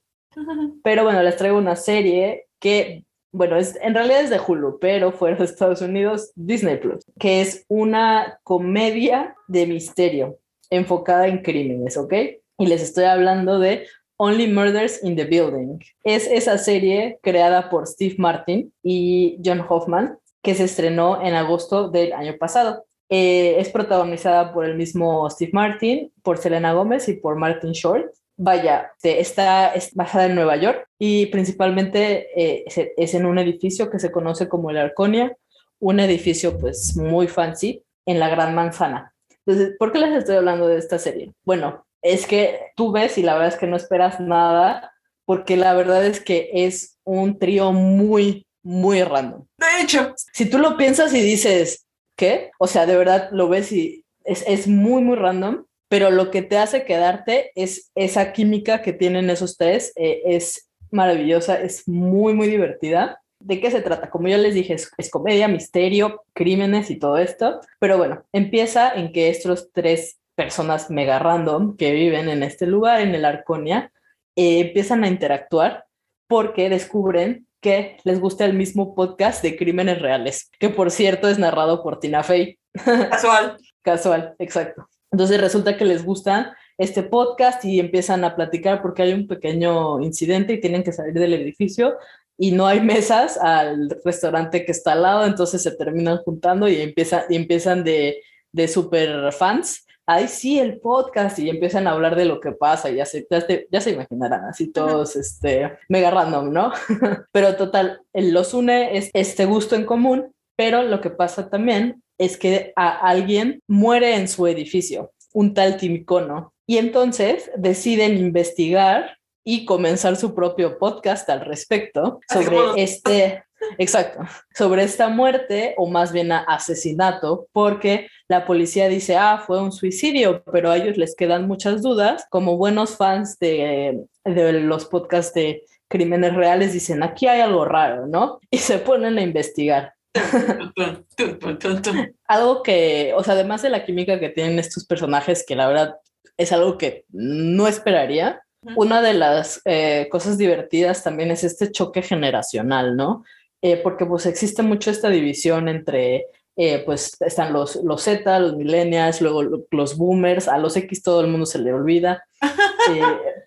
Pero bueno, les traigo una serie que, bueno, es, en realidad es de Hulu, pero fuera de Estados Unidos, Disney Plus, que es una comedia de misterio enfocada en crímenes, ¿ok? Y les estoy hablando de Only Murders in the Building. Es esa serie creada por Steve Martin y John Hoffman, que se estrenó en agosto del año pasado. Eh, es protagonizada por el mismo Steve Martin, por Selena Gómez y por Martin Short. Vaya, está es basada en Nueva York y principalmente eh, es en un edificio que se conoce como el Arconia, un edificio pues muy fancy en la Gran Manzana. Entonces, ¿por qué les estoy hablando de esta serie? Bueno, es que tú ves y la verdad es que no esperas nada porque la verdad es que es un trío muy, muy random De hecho, si tú lo piensas y dices, ¿qué? O sea, de verdad lo ves y es, es muy, muy random, pero lo que te hace quedarte es esa química que tienen esos tres, eh, es maravillosa, es muy, muy divertida. ¿De qué se trata? Como ya les dije, es, es comedia, misterio, crímenes y todo esto, pero bueno, empieza en que estos tres personas mega random que viven en este lugar, en el Arconia, eh, empiezan a interactuar porque descubren que les gusta el mismo podcast de crímenes reales, que por cierto es narrado por Tina Fey. casual. Casual, exacto. Entonces resulta que les gusta este podcast y empiezan a platicar porque hay un pequeño incidente y tienen que salir del edificio y no hay mesas al restaurante que está al lado, entonces se terminan juntando y, empieza, y empiezan de, de super fans. Ay, sí, el podcast, y empiezan a hablar de lo que pasa, y ya se, ya ya se imaginarán, así todos, este, mega random, ¿no? pero total, los une es este gusto en común, pero lo que pasa también es que a alguien muere en su edificio, un tal Timicono, y entonces deciden investigar y comenzar su propio podcast al respecto sobre este, exacto, sobre esta muerte o más bien asesinato, porque la policía dice, ah, fue un suicidio, pero a ellos les quedan muchas dudas, como buenos fans de, de los podcasts de crímenes reales, dicen, aquí hay algo raro, ¿no? Y se ponen a investigar. Algo que, o sea, además de la química que tienen estos personajes, que la verdad es algo que no esperaría, una de las eh, cosas divertidas también es este choque generacional, ¿no? Eh, porque pues existe mucho esta división entre, eh, pues están los, los Z, los millennials, luego lo- los boomers, a los X todo el mundo se le olvida.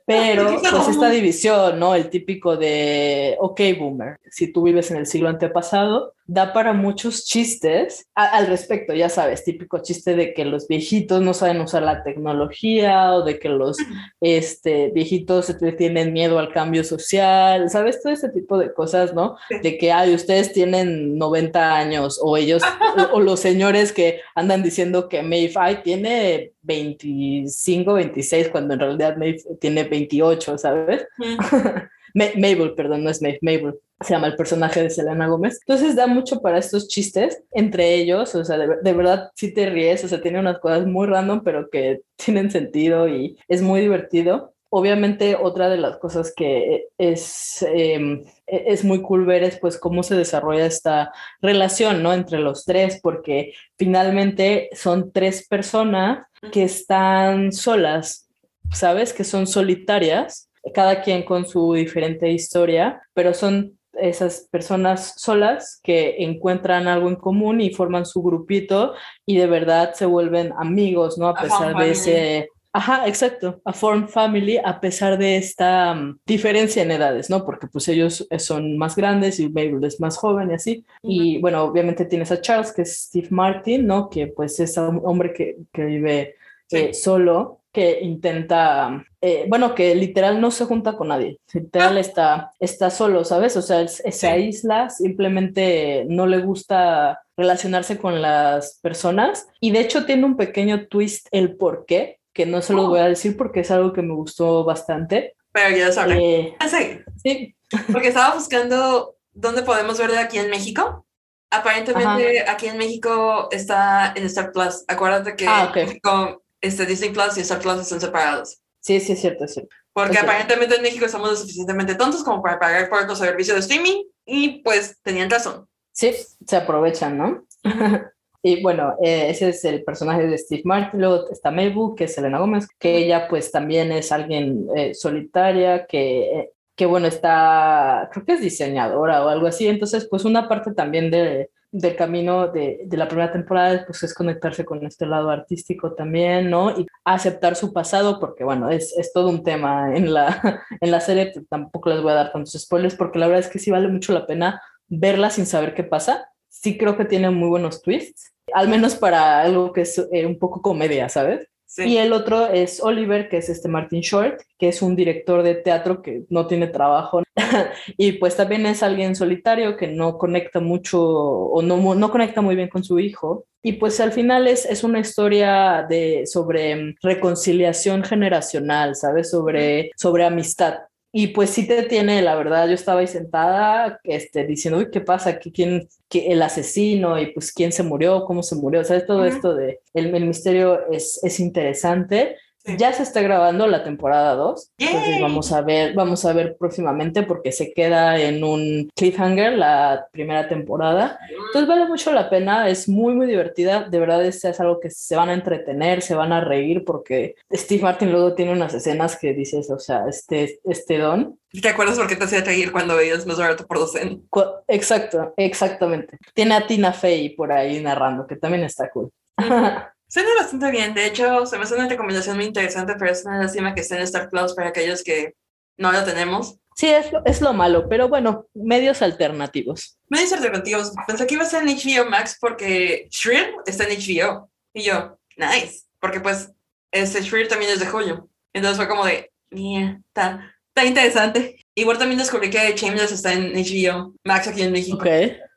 Pero pues esta división, ¿no? El típico de, ok, boomer, si tú vives en el siglo antepasado, da para muchos chistes a- al respecto, ya sabes, típico chiste de que los viejitos no saben usar la tecnología o de que los este, viejitos tienen miedo al cambio social, ¿sabes? Todo ese tipo de cosas, ¿no? De que, ay, ustedes tienen 90 años o ellos, o, o los señores que andan diciendo que ay, tiene 25, 26, cuando en realidad Maeve tiene 28, ¿sabes? Ma- Mabel, perdón, no es Maeve, Mabel, se llama el personaje de Selena Gómez. Entonces da mucho para estos chistes entre ellos, o sea, de, de verdad sí te ríes, o sea, tiene unas cosas muy random, pero que tienen sentido y es muy divertido. Obviamente otra de las cosas que es, eh, es muy cool ver es pues cómo se desarrolla esta relación, ¿no? Entre los tres, porque finalmente son tres personas que están solas, ¿sabes? Que son solitarias, cada quien con su diferente historia, pero son esas personas solas que encuentran algo en común y forman su grupito y de verdad se vuelven amigos, ¿no? A pesar de ese... Ajá, exacto, a Form Family a pesar de esta um, diferencia en edades, ¿no? Porque pues ellos son más grandes y Mabel es más joven y así. Y bueno, obviamente tienes a Charles, que es Steve Martin, ¿no? Que pues es un hombre que, que vive eh, solo, que intenta, eh, bueno, que literal no se junta con nadie, literal está, está solo, ¿sabes? O sea, se Sí. aísla, simplemente no le gusta relacionarse con las personas y de hecho tiene un pequeño twist el por qué, que no se los voy a decir porque es algo que me gustó bastante. Pero ya sabré. Eh, Ah, sí, sí, porque estaba buscando dónde podemos verlo aquí en México. Aparentemente aquí en México está en Star Plus. Acuérdate que Ah, ok. en México, este, Disney Plus y Star Plus están separados. sí, sí, es cierto, es cierto. Porque Ok. aparentemente en México somos lo suficientemente tontos como para pagar por otro servicio de streaming y pues tenían razón. Sí, se aprovechan, ¿no? Y bueno, eh, ese es el personaje de Steve Martin. Luego está Mabel, que es Selena Gómez, que ella pues también es alguien eh, solitaria, que, que bueno, está, creo que es diseñadora o algo así. Entonces, pues una parte también de, del camino de, de, la primera temporada pues es conectarse con este lado artístico también, ¿no? Y aceptar su pasado, porque bueno, es, es todo un tema en la, en la serie, tampoco les voy a dar tantos spoilers, porque la verdad es que sí vale mucho la pena verla sin saber qué pasa. Sí creo que tiene muy buenos twists al menos para algo que es eh, un poco comedia, ¿sabes? Sí. Y el otro es Oliver, que es este Martin Short, que es un director de teatro que no tiene trabajo y pues también es alguien solitario que no conecta mucho o no, no conecta muy bien con su hijo. Y pues al final es, es una historia de, sobre reconciliación generacional, ¿sabes? Sobre, sobre amistad. Y pues sí te tiene, la verdad, yo estaba ahí sentada este, diciendo, uy, ¿qué pasa? ¿Quién, qué, el asesino y pues quién se murió, cómo se murió? O sea, todo uh -huh. esto de el, el misterio es, es interesante. Sí. Ya se está grabando la temporada 2, entonces vamos a ver, vamos a ver próximamente porque se queda en un cliffhanger la primera temporada. Entonces vale mucho la pena, es muy muy divertida, de verdad es, es algo que se van a entretener, se van a reír porque Steve Martin luego tiene unas escenas que dices, o sea, este este don. ¿Te acuerdas por qué te hacía reír cuando veías Más Barato por Docen? Exacto, exactamente. Tiene a Tina Fey por ahí narrando, que también está cool. Suena bastante bien, de hecho, se me hace una recomendación muy interesante, pero es una lástima que esté en Star Plus para aquellos que no lo tenemos. Sí, es lo, es lo malo, pero bueno, medios alternativos. Medios alternativos. Pensé que iba a ser en HBO Max porque Shreer está en HBO. Y yo, nice, porque pues este Shreer también es de julio. Entonces fue como de, yeah, está, está interesante. Igual también descubrí que Shameless está en HBO Max aquí en México. Ok.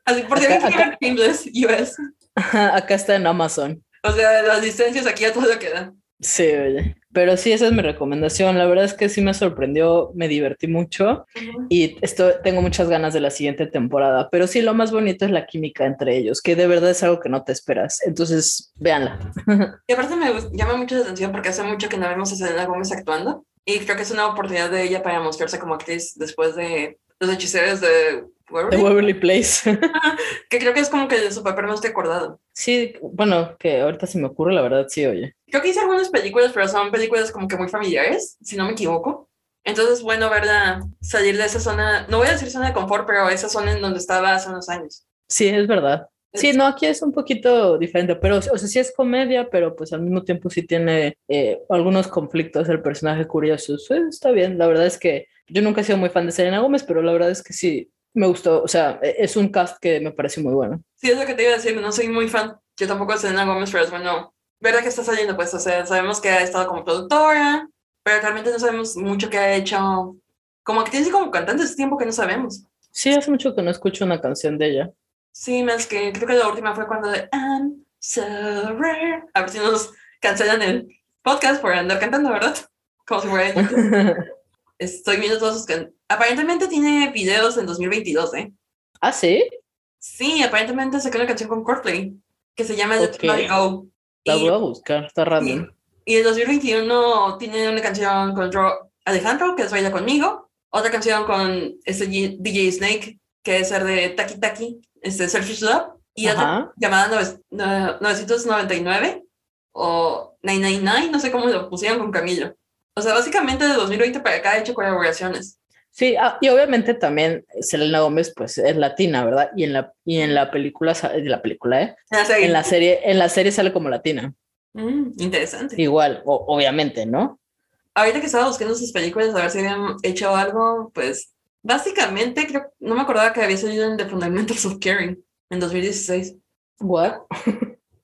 Así, por si alguien quiere Shameless US. Acá está en Amazon. O sea, las licencias aquí a todo lo que dan. Sí, oye. Pero sí, esa es mi recomendación. La verdad es que sí me sorprendió, me divertí mucho uh -huh. y esto, tengo muchas ganas de la siguiente temporada. Pero sí, lo más bonito es la química entre ellos, que de verdad es algo que no te esperas. Entonces, véanla. Y aparte me llama mucho la atención porque hace mucho que no vemos a Selena Gómez actuando y creo que es una oportunidad de ella para mostrarse como actriz después de los hechiceros de Waverly, Waverly Place. que creo que es como que su papel más recordado. Sí, bueno, que ahorita se me ocurre, la verdad, sí, oye. Creo que hice algunas películas, pero son películas como que muy familiares, si no me equivoco. Entonces, bueno, verla salir de esa zona, no voy a decir zona de confort, pero esa zona en donde estaba hace unos años. Sí, es verdad. Sí, no, aquí es un poquito diferente, pero, o sea, sí es comedia, pero pues al mismo tiempo sí tiene eh, algunos conflictos el personaje curioso. Sí, está bien, la verdad es que yo nunca he sido muy fan de Selena Gómez, pero la verdad es que sí, me gustó, o sea, es un cast que me parece muy bueno. Sí, es lo que te iba a decir, no soy muy fan, yo tampoco de Selena Gómez, pero es bueno, verdad que está saliendo, pues, o sea, sabemos que ha estado como productora, pero realmente no sabemos mucho que ha hecho como actriz y como cantante, hace tiempo que no sabemos. Sí, hace mucho que no escucho una canción de ella. Sí, más que creo que la última fue cuando de I'm so rare. A ver si nos cancelan el podcast por andar cantando, ¿verdad? Como si fuera Estoy viendo todos sus can... Aparentemente tiene videos en 2022, ¿eh? ¿Ah, sí? Sí, aparentemente sacó una canción con Coldplay que se llama The okay. Go. La voy a buscar, está random. Y, y en 2021 tiene una canción con Alejandro, que es Baila Conmigo, otra canción con este DJ Snake, que es el de Taki Taki, este Selfish Love, y Ajá. otra llamada 999 o 999, no sé cómo lo pusieron con Camilo. O sea, básicamente de 2020 para acá ha hecho colaboraciones. Sí, ah, y obviamente también Selena Gómez pues es latina, ¿verdad? Y en la, y en la película, en la película, ¿eh? En la serie. En la serie, en la serie sale como latina. Mm, interesante. Igual, o, obviamente, ¿no? Ahorita que estaba buscando sus películas a ver si habían hecho algo, pues básicamente creo, no me acordaba que había salido en The Fundamentals of Caring en 2016. ¿What?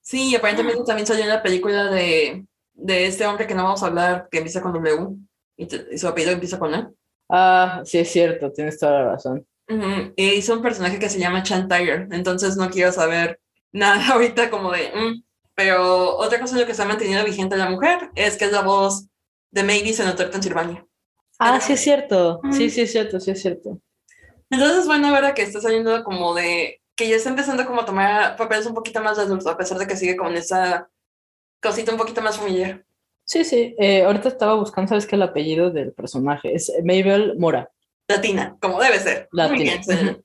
sí, aparentemente también salió en la película de, de este hombre que no vamos a hablar, que empieza con W y, te, y su apellido empieza con E. Ah, sí, es cierto, tienes toda la razón. Uh -huh. Y hizo un personaje que se llama Chan Tiger, entonces no quiero saber nada ahorita como de... Mm. Pero otra cosa en lo que se ha mantenido vigente la mujer es que es la voz de Mavis en Hotel Transilvania. Ah, sí es cierto, sí, sí es cierto, sí es cierto. Entonces, bueno, ahora que está saliendo como de... que ya está empezando como a tomar papeles un poquito más de adulto, a pesar de que sigue con esa cosita un poquito más familiar. Sí, sí. Eh, ahorita estaba buscando, ¿sabes qué? El apellido del personaje es Mabel Mora. Latina, como debe ser. Latina.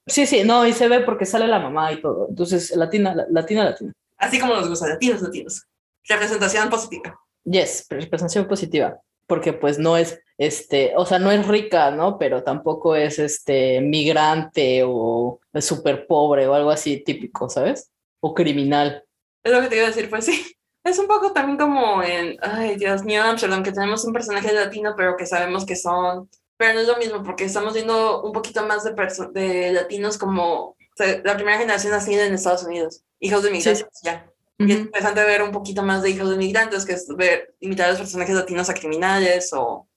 sí, sí, no, y se ve porque sale la mamá y todo. Entonces, latina, latina, latina. Así como nos gusta, latinos, latinos. Representación positiva. Yes, representación positiva, porque pues no es, este, o sea, no es rica, ¿no? Pero tampoco es, este, migrante o súper pobre o algo así típico, ¿sabes? O criminal. Es lo que te iba a decir, pues sí. Es un poco también como en, ay Dios mío, Amsterdam, que tenemos un personaje latino, pero que sabemos que son, pero no es lo mismo, porque estamos viendo un poquito más de, de latinos como la primera generación nacida en Estados Unidos, hijos de migrantes, ya. Y es interesante ver un poquito más de hijos de migrantes, que es ver imitar a los personajes latinos a criminales o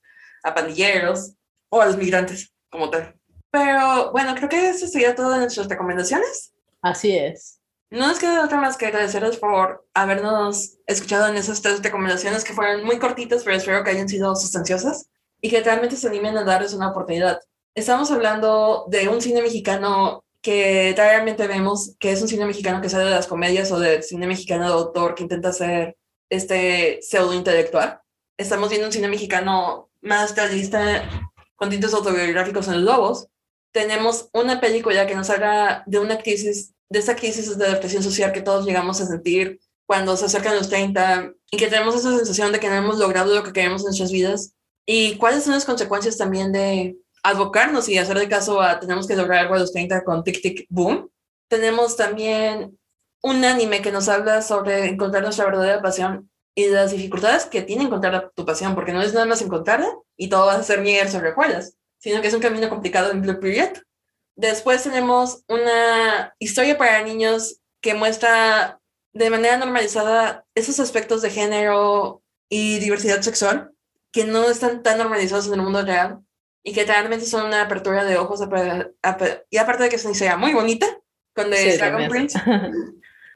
a pandilleros o a los migrantes como tal. Pero bueno, creo que eso sería todo de nuestras recomendaciones. Así es. No nos queda otra más que agradecerles por habernos escuchado en esas tres recomendaciones que fueron muy cortitas, pero espero que hayan sido sustanciosas y que realmente se animen a darles una oportunidad. Estamos hablando de un cine mexicano que realmente vemos que es un cine mexicano que sale de las comedias o del cine mexicano de autor que intenta hacer este pseudo intelectual. Estamos viendo un cine mexicano más realista con tintes autobiográficos en los lobos. Tenemos una película que nos habla de una crisis, de esa crisis de depresión social que todos llegamos a sentir cuando se acercan los 30 y que tenemos esa sensación de que no hemos logrado lo que queremos en nuestras vidas y cuáles son las consecuencias también de advocarnos y hacer de caso a tenemos que lograr algo a los 30 con Tic Tic Boom. Tenemos también un anime que nos habla sobre encontrar nuestra verdadera pasión y las dificultades que tiene encontrar tu pasión, porque no es nada más encontrarla y todo va a ser mierda sobre recuerdas, sino que es un camino complicado en Blue Period. Después tenemos una historia para niños que muestra de manera normalizada esos aspectos de género y diversidad sexual que no están tan normalizados en el mundo real y que realmente son una apertura de ojos y aparte de que es una historia muy bonita con The Dragon Prince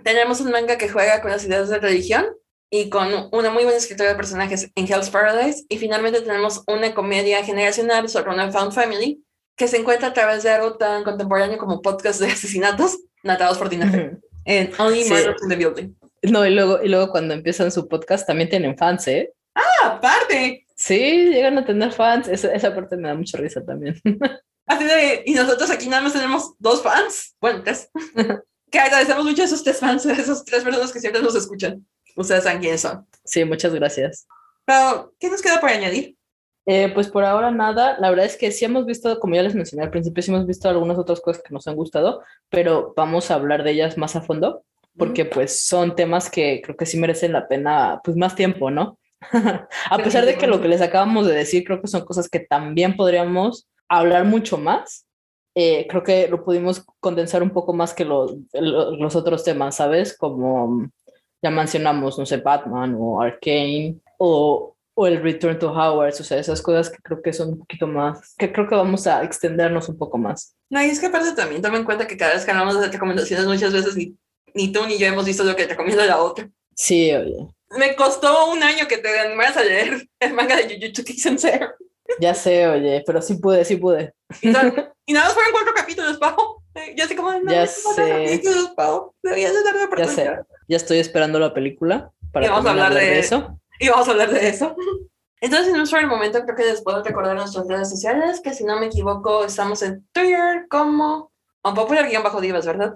tenemos un manga que juega con las ideas de religión y con una muy buena escritura de personajes en Hell's Paradise y finalmente tenemos una comedia generacional sobre una found family que se encuentra a través de algo tan contemporáneo como podcast de asesinatos natados por Tina en Only Murders in the Building no y luego y luego cuando empiezan su podcast también tienen fans eh ah aparte Sí, llegan a tener fans. Esa, esa parte me da mucha risa también. Así de, y nosotros aquí nada más tenemos dos fans. Bueno, tres. que agradecemos mucho a esos tres fans, a esas tres personas que siempre nos escuchan. Ustedes saben quiénes son. Sí, muchas gracias. Pero, ¿qué nos queda por añadir? Eh, pues por ahora nada, la verdad es que sí hemos visto, como ya les mencioné al principio, sí hemos visto algunas otras cosas que nos han gustado, pero vamos a hablar de ellas más a fondo, porque pues son temas que creo que sí merecen la pena, pues más tiempo, ¿no? a pesar de que lo que les acabamos de decir creo que son cosas que también podríamos hablar mucho más, eh, creo que lo pudimos condensar un poco más que los, los otros temas, ¿sabes? Como ya mencionamos, no sé, Batman o Arcane o, o el Return to Howard, o sea, esas cosas que creo que son un poquito más, que creo que vamos a extendernos un poco más. No, y es que aparte también toma en cuenta que cada vez que hablamos de recomendaciones muchas veces ni, ni tú ni yo hemos visto lo que recomienda la otra. Sí, oye me costó un año que te animaras a leer el manga de Jujutsu Kaisen Zero. Ya sé, oye, pero sí pude, sí pude. Y, nada más fueron cuatro capítulos, Pau. Ya sé cómo no, ya sé. capítulos, Pau. Deberías de darme Ya sé. Ya estoy esperando la película para vamos a hablar de, eso. Y vamos a hablar de eso. Entonces, en un momento, creo que les puedo recordar nuestras redes sociales, que si no me equivoco, estamos en Twitter como unpopular-divas, ¿verdad?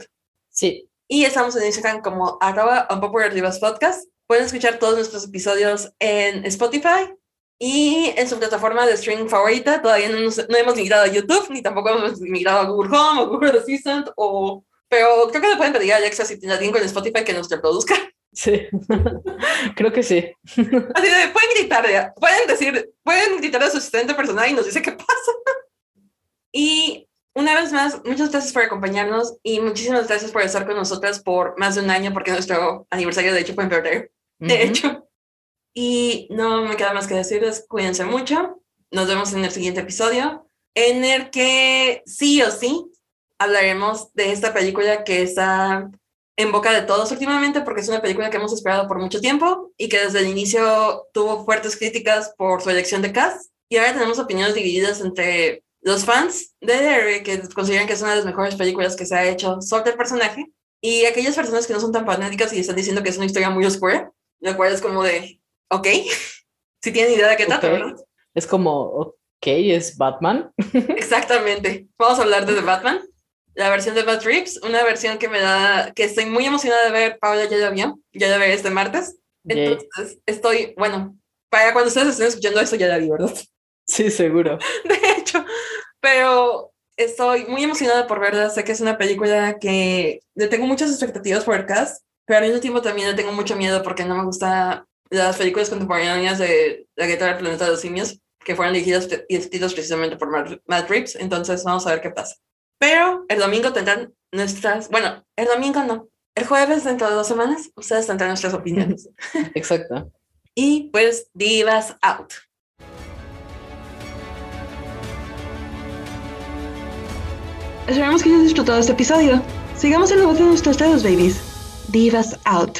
Sí. Y estamos en Instagram como arroba unpopular-divas podcast. Pueden escuchar todos nuestros episodios en Spotify y en su plataforma de streaming favorita. Todavía no, no hemos migrado a YouTube, ni tampoco hemos migrado a Google Home o Google Assistant, o... pero creo que le pueden pedir a Alexa si tiene alguien con Spotify que nos reproduzca. Sí, creo que sí. Así de, pueden gritar, pueden decir, pueden gritar a su asistente personal y nos dice qué pasa. Y una vez más, muchas gracias por acompañarnos y muchísimas gracias por estar con nosotras por más de un año, porque nuestro aniversario de hecho fue en febrero de hecho. Y no me queda más que decirles, cuídense mucho. Nos vemos en el siguiente episodio, en el que sí o sí hablaremos de esta película que está en boca de todos últimamente, porque es una película que hemos esperado por mucho tiempo y que desde el inicio tuvo fuertes críticas por su elección de cast. Y ahora tenemos opiniones divididas entre los fans de Derry, que consideran que es una de las mejores películas que se ha hecho sobre el personaje, y aquellas personas que no son tan fanáticas y están diciendo que es una historia muy oscura, lo cual es como de, ok, si tienen idea de qué trata, ¿verdad? Es como, ok, es Batman. Exactamente. Vamos a hablar de The Batman. La versión de Bad Trips, una versión que me da, que estoy muy emocionada de ver, Paula ya la vio, ya la veré este martes. Entonces, estoy, bueno, para cuando ustedes estén escuchando esto ya la vi, ¿verdad? Sí, seguro. De hecho, pero estoy muy emocionada por verla. Sé que es una película que le tengo muchas expectativas por el cast, pero al mismo tiempo también le tengo mucho miedo porque no me gusta las películas contemporáneas de La Guerra del Planeta de los Simios, que fueron dirigidas y escritas precisamente por Matt Reeves. Entonces, vamos a ver qué pasa. Pero el domingo tendrán nuestras, bueno, el domingo no, el jueves dentro de dos semanas, ustedes tendrán nuestras opiniones. Exacto. y pues, divas out. Esperamos que hayas disfrutado este episodio. Sigamos en la voz de nuestros dedos, babies. Divas out.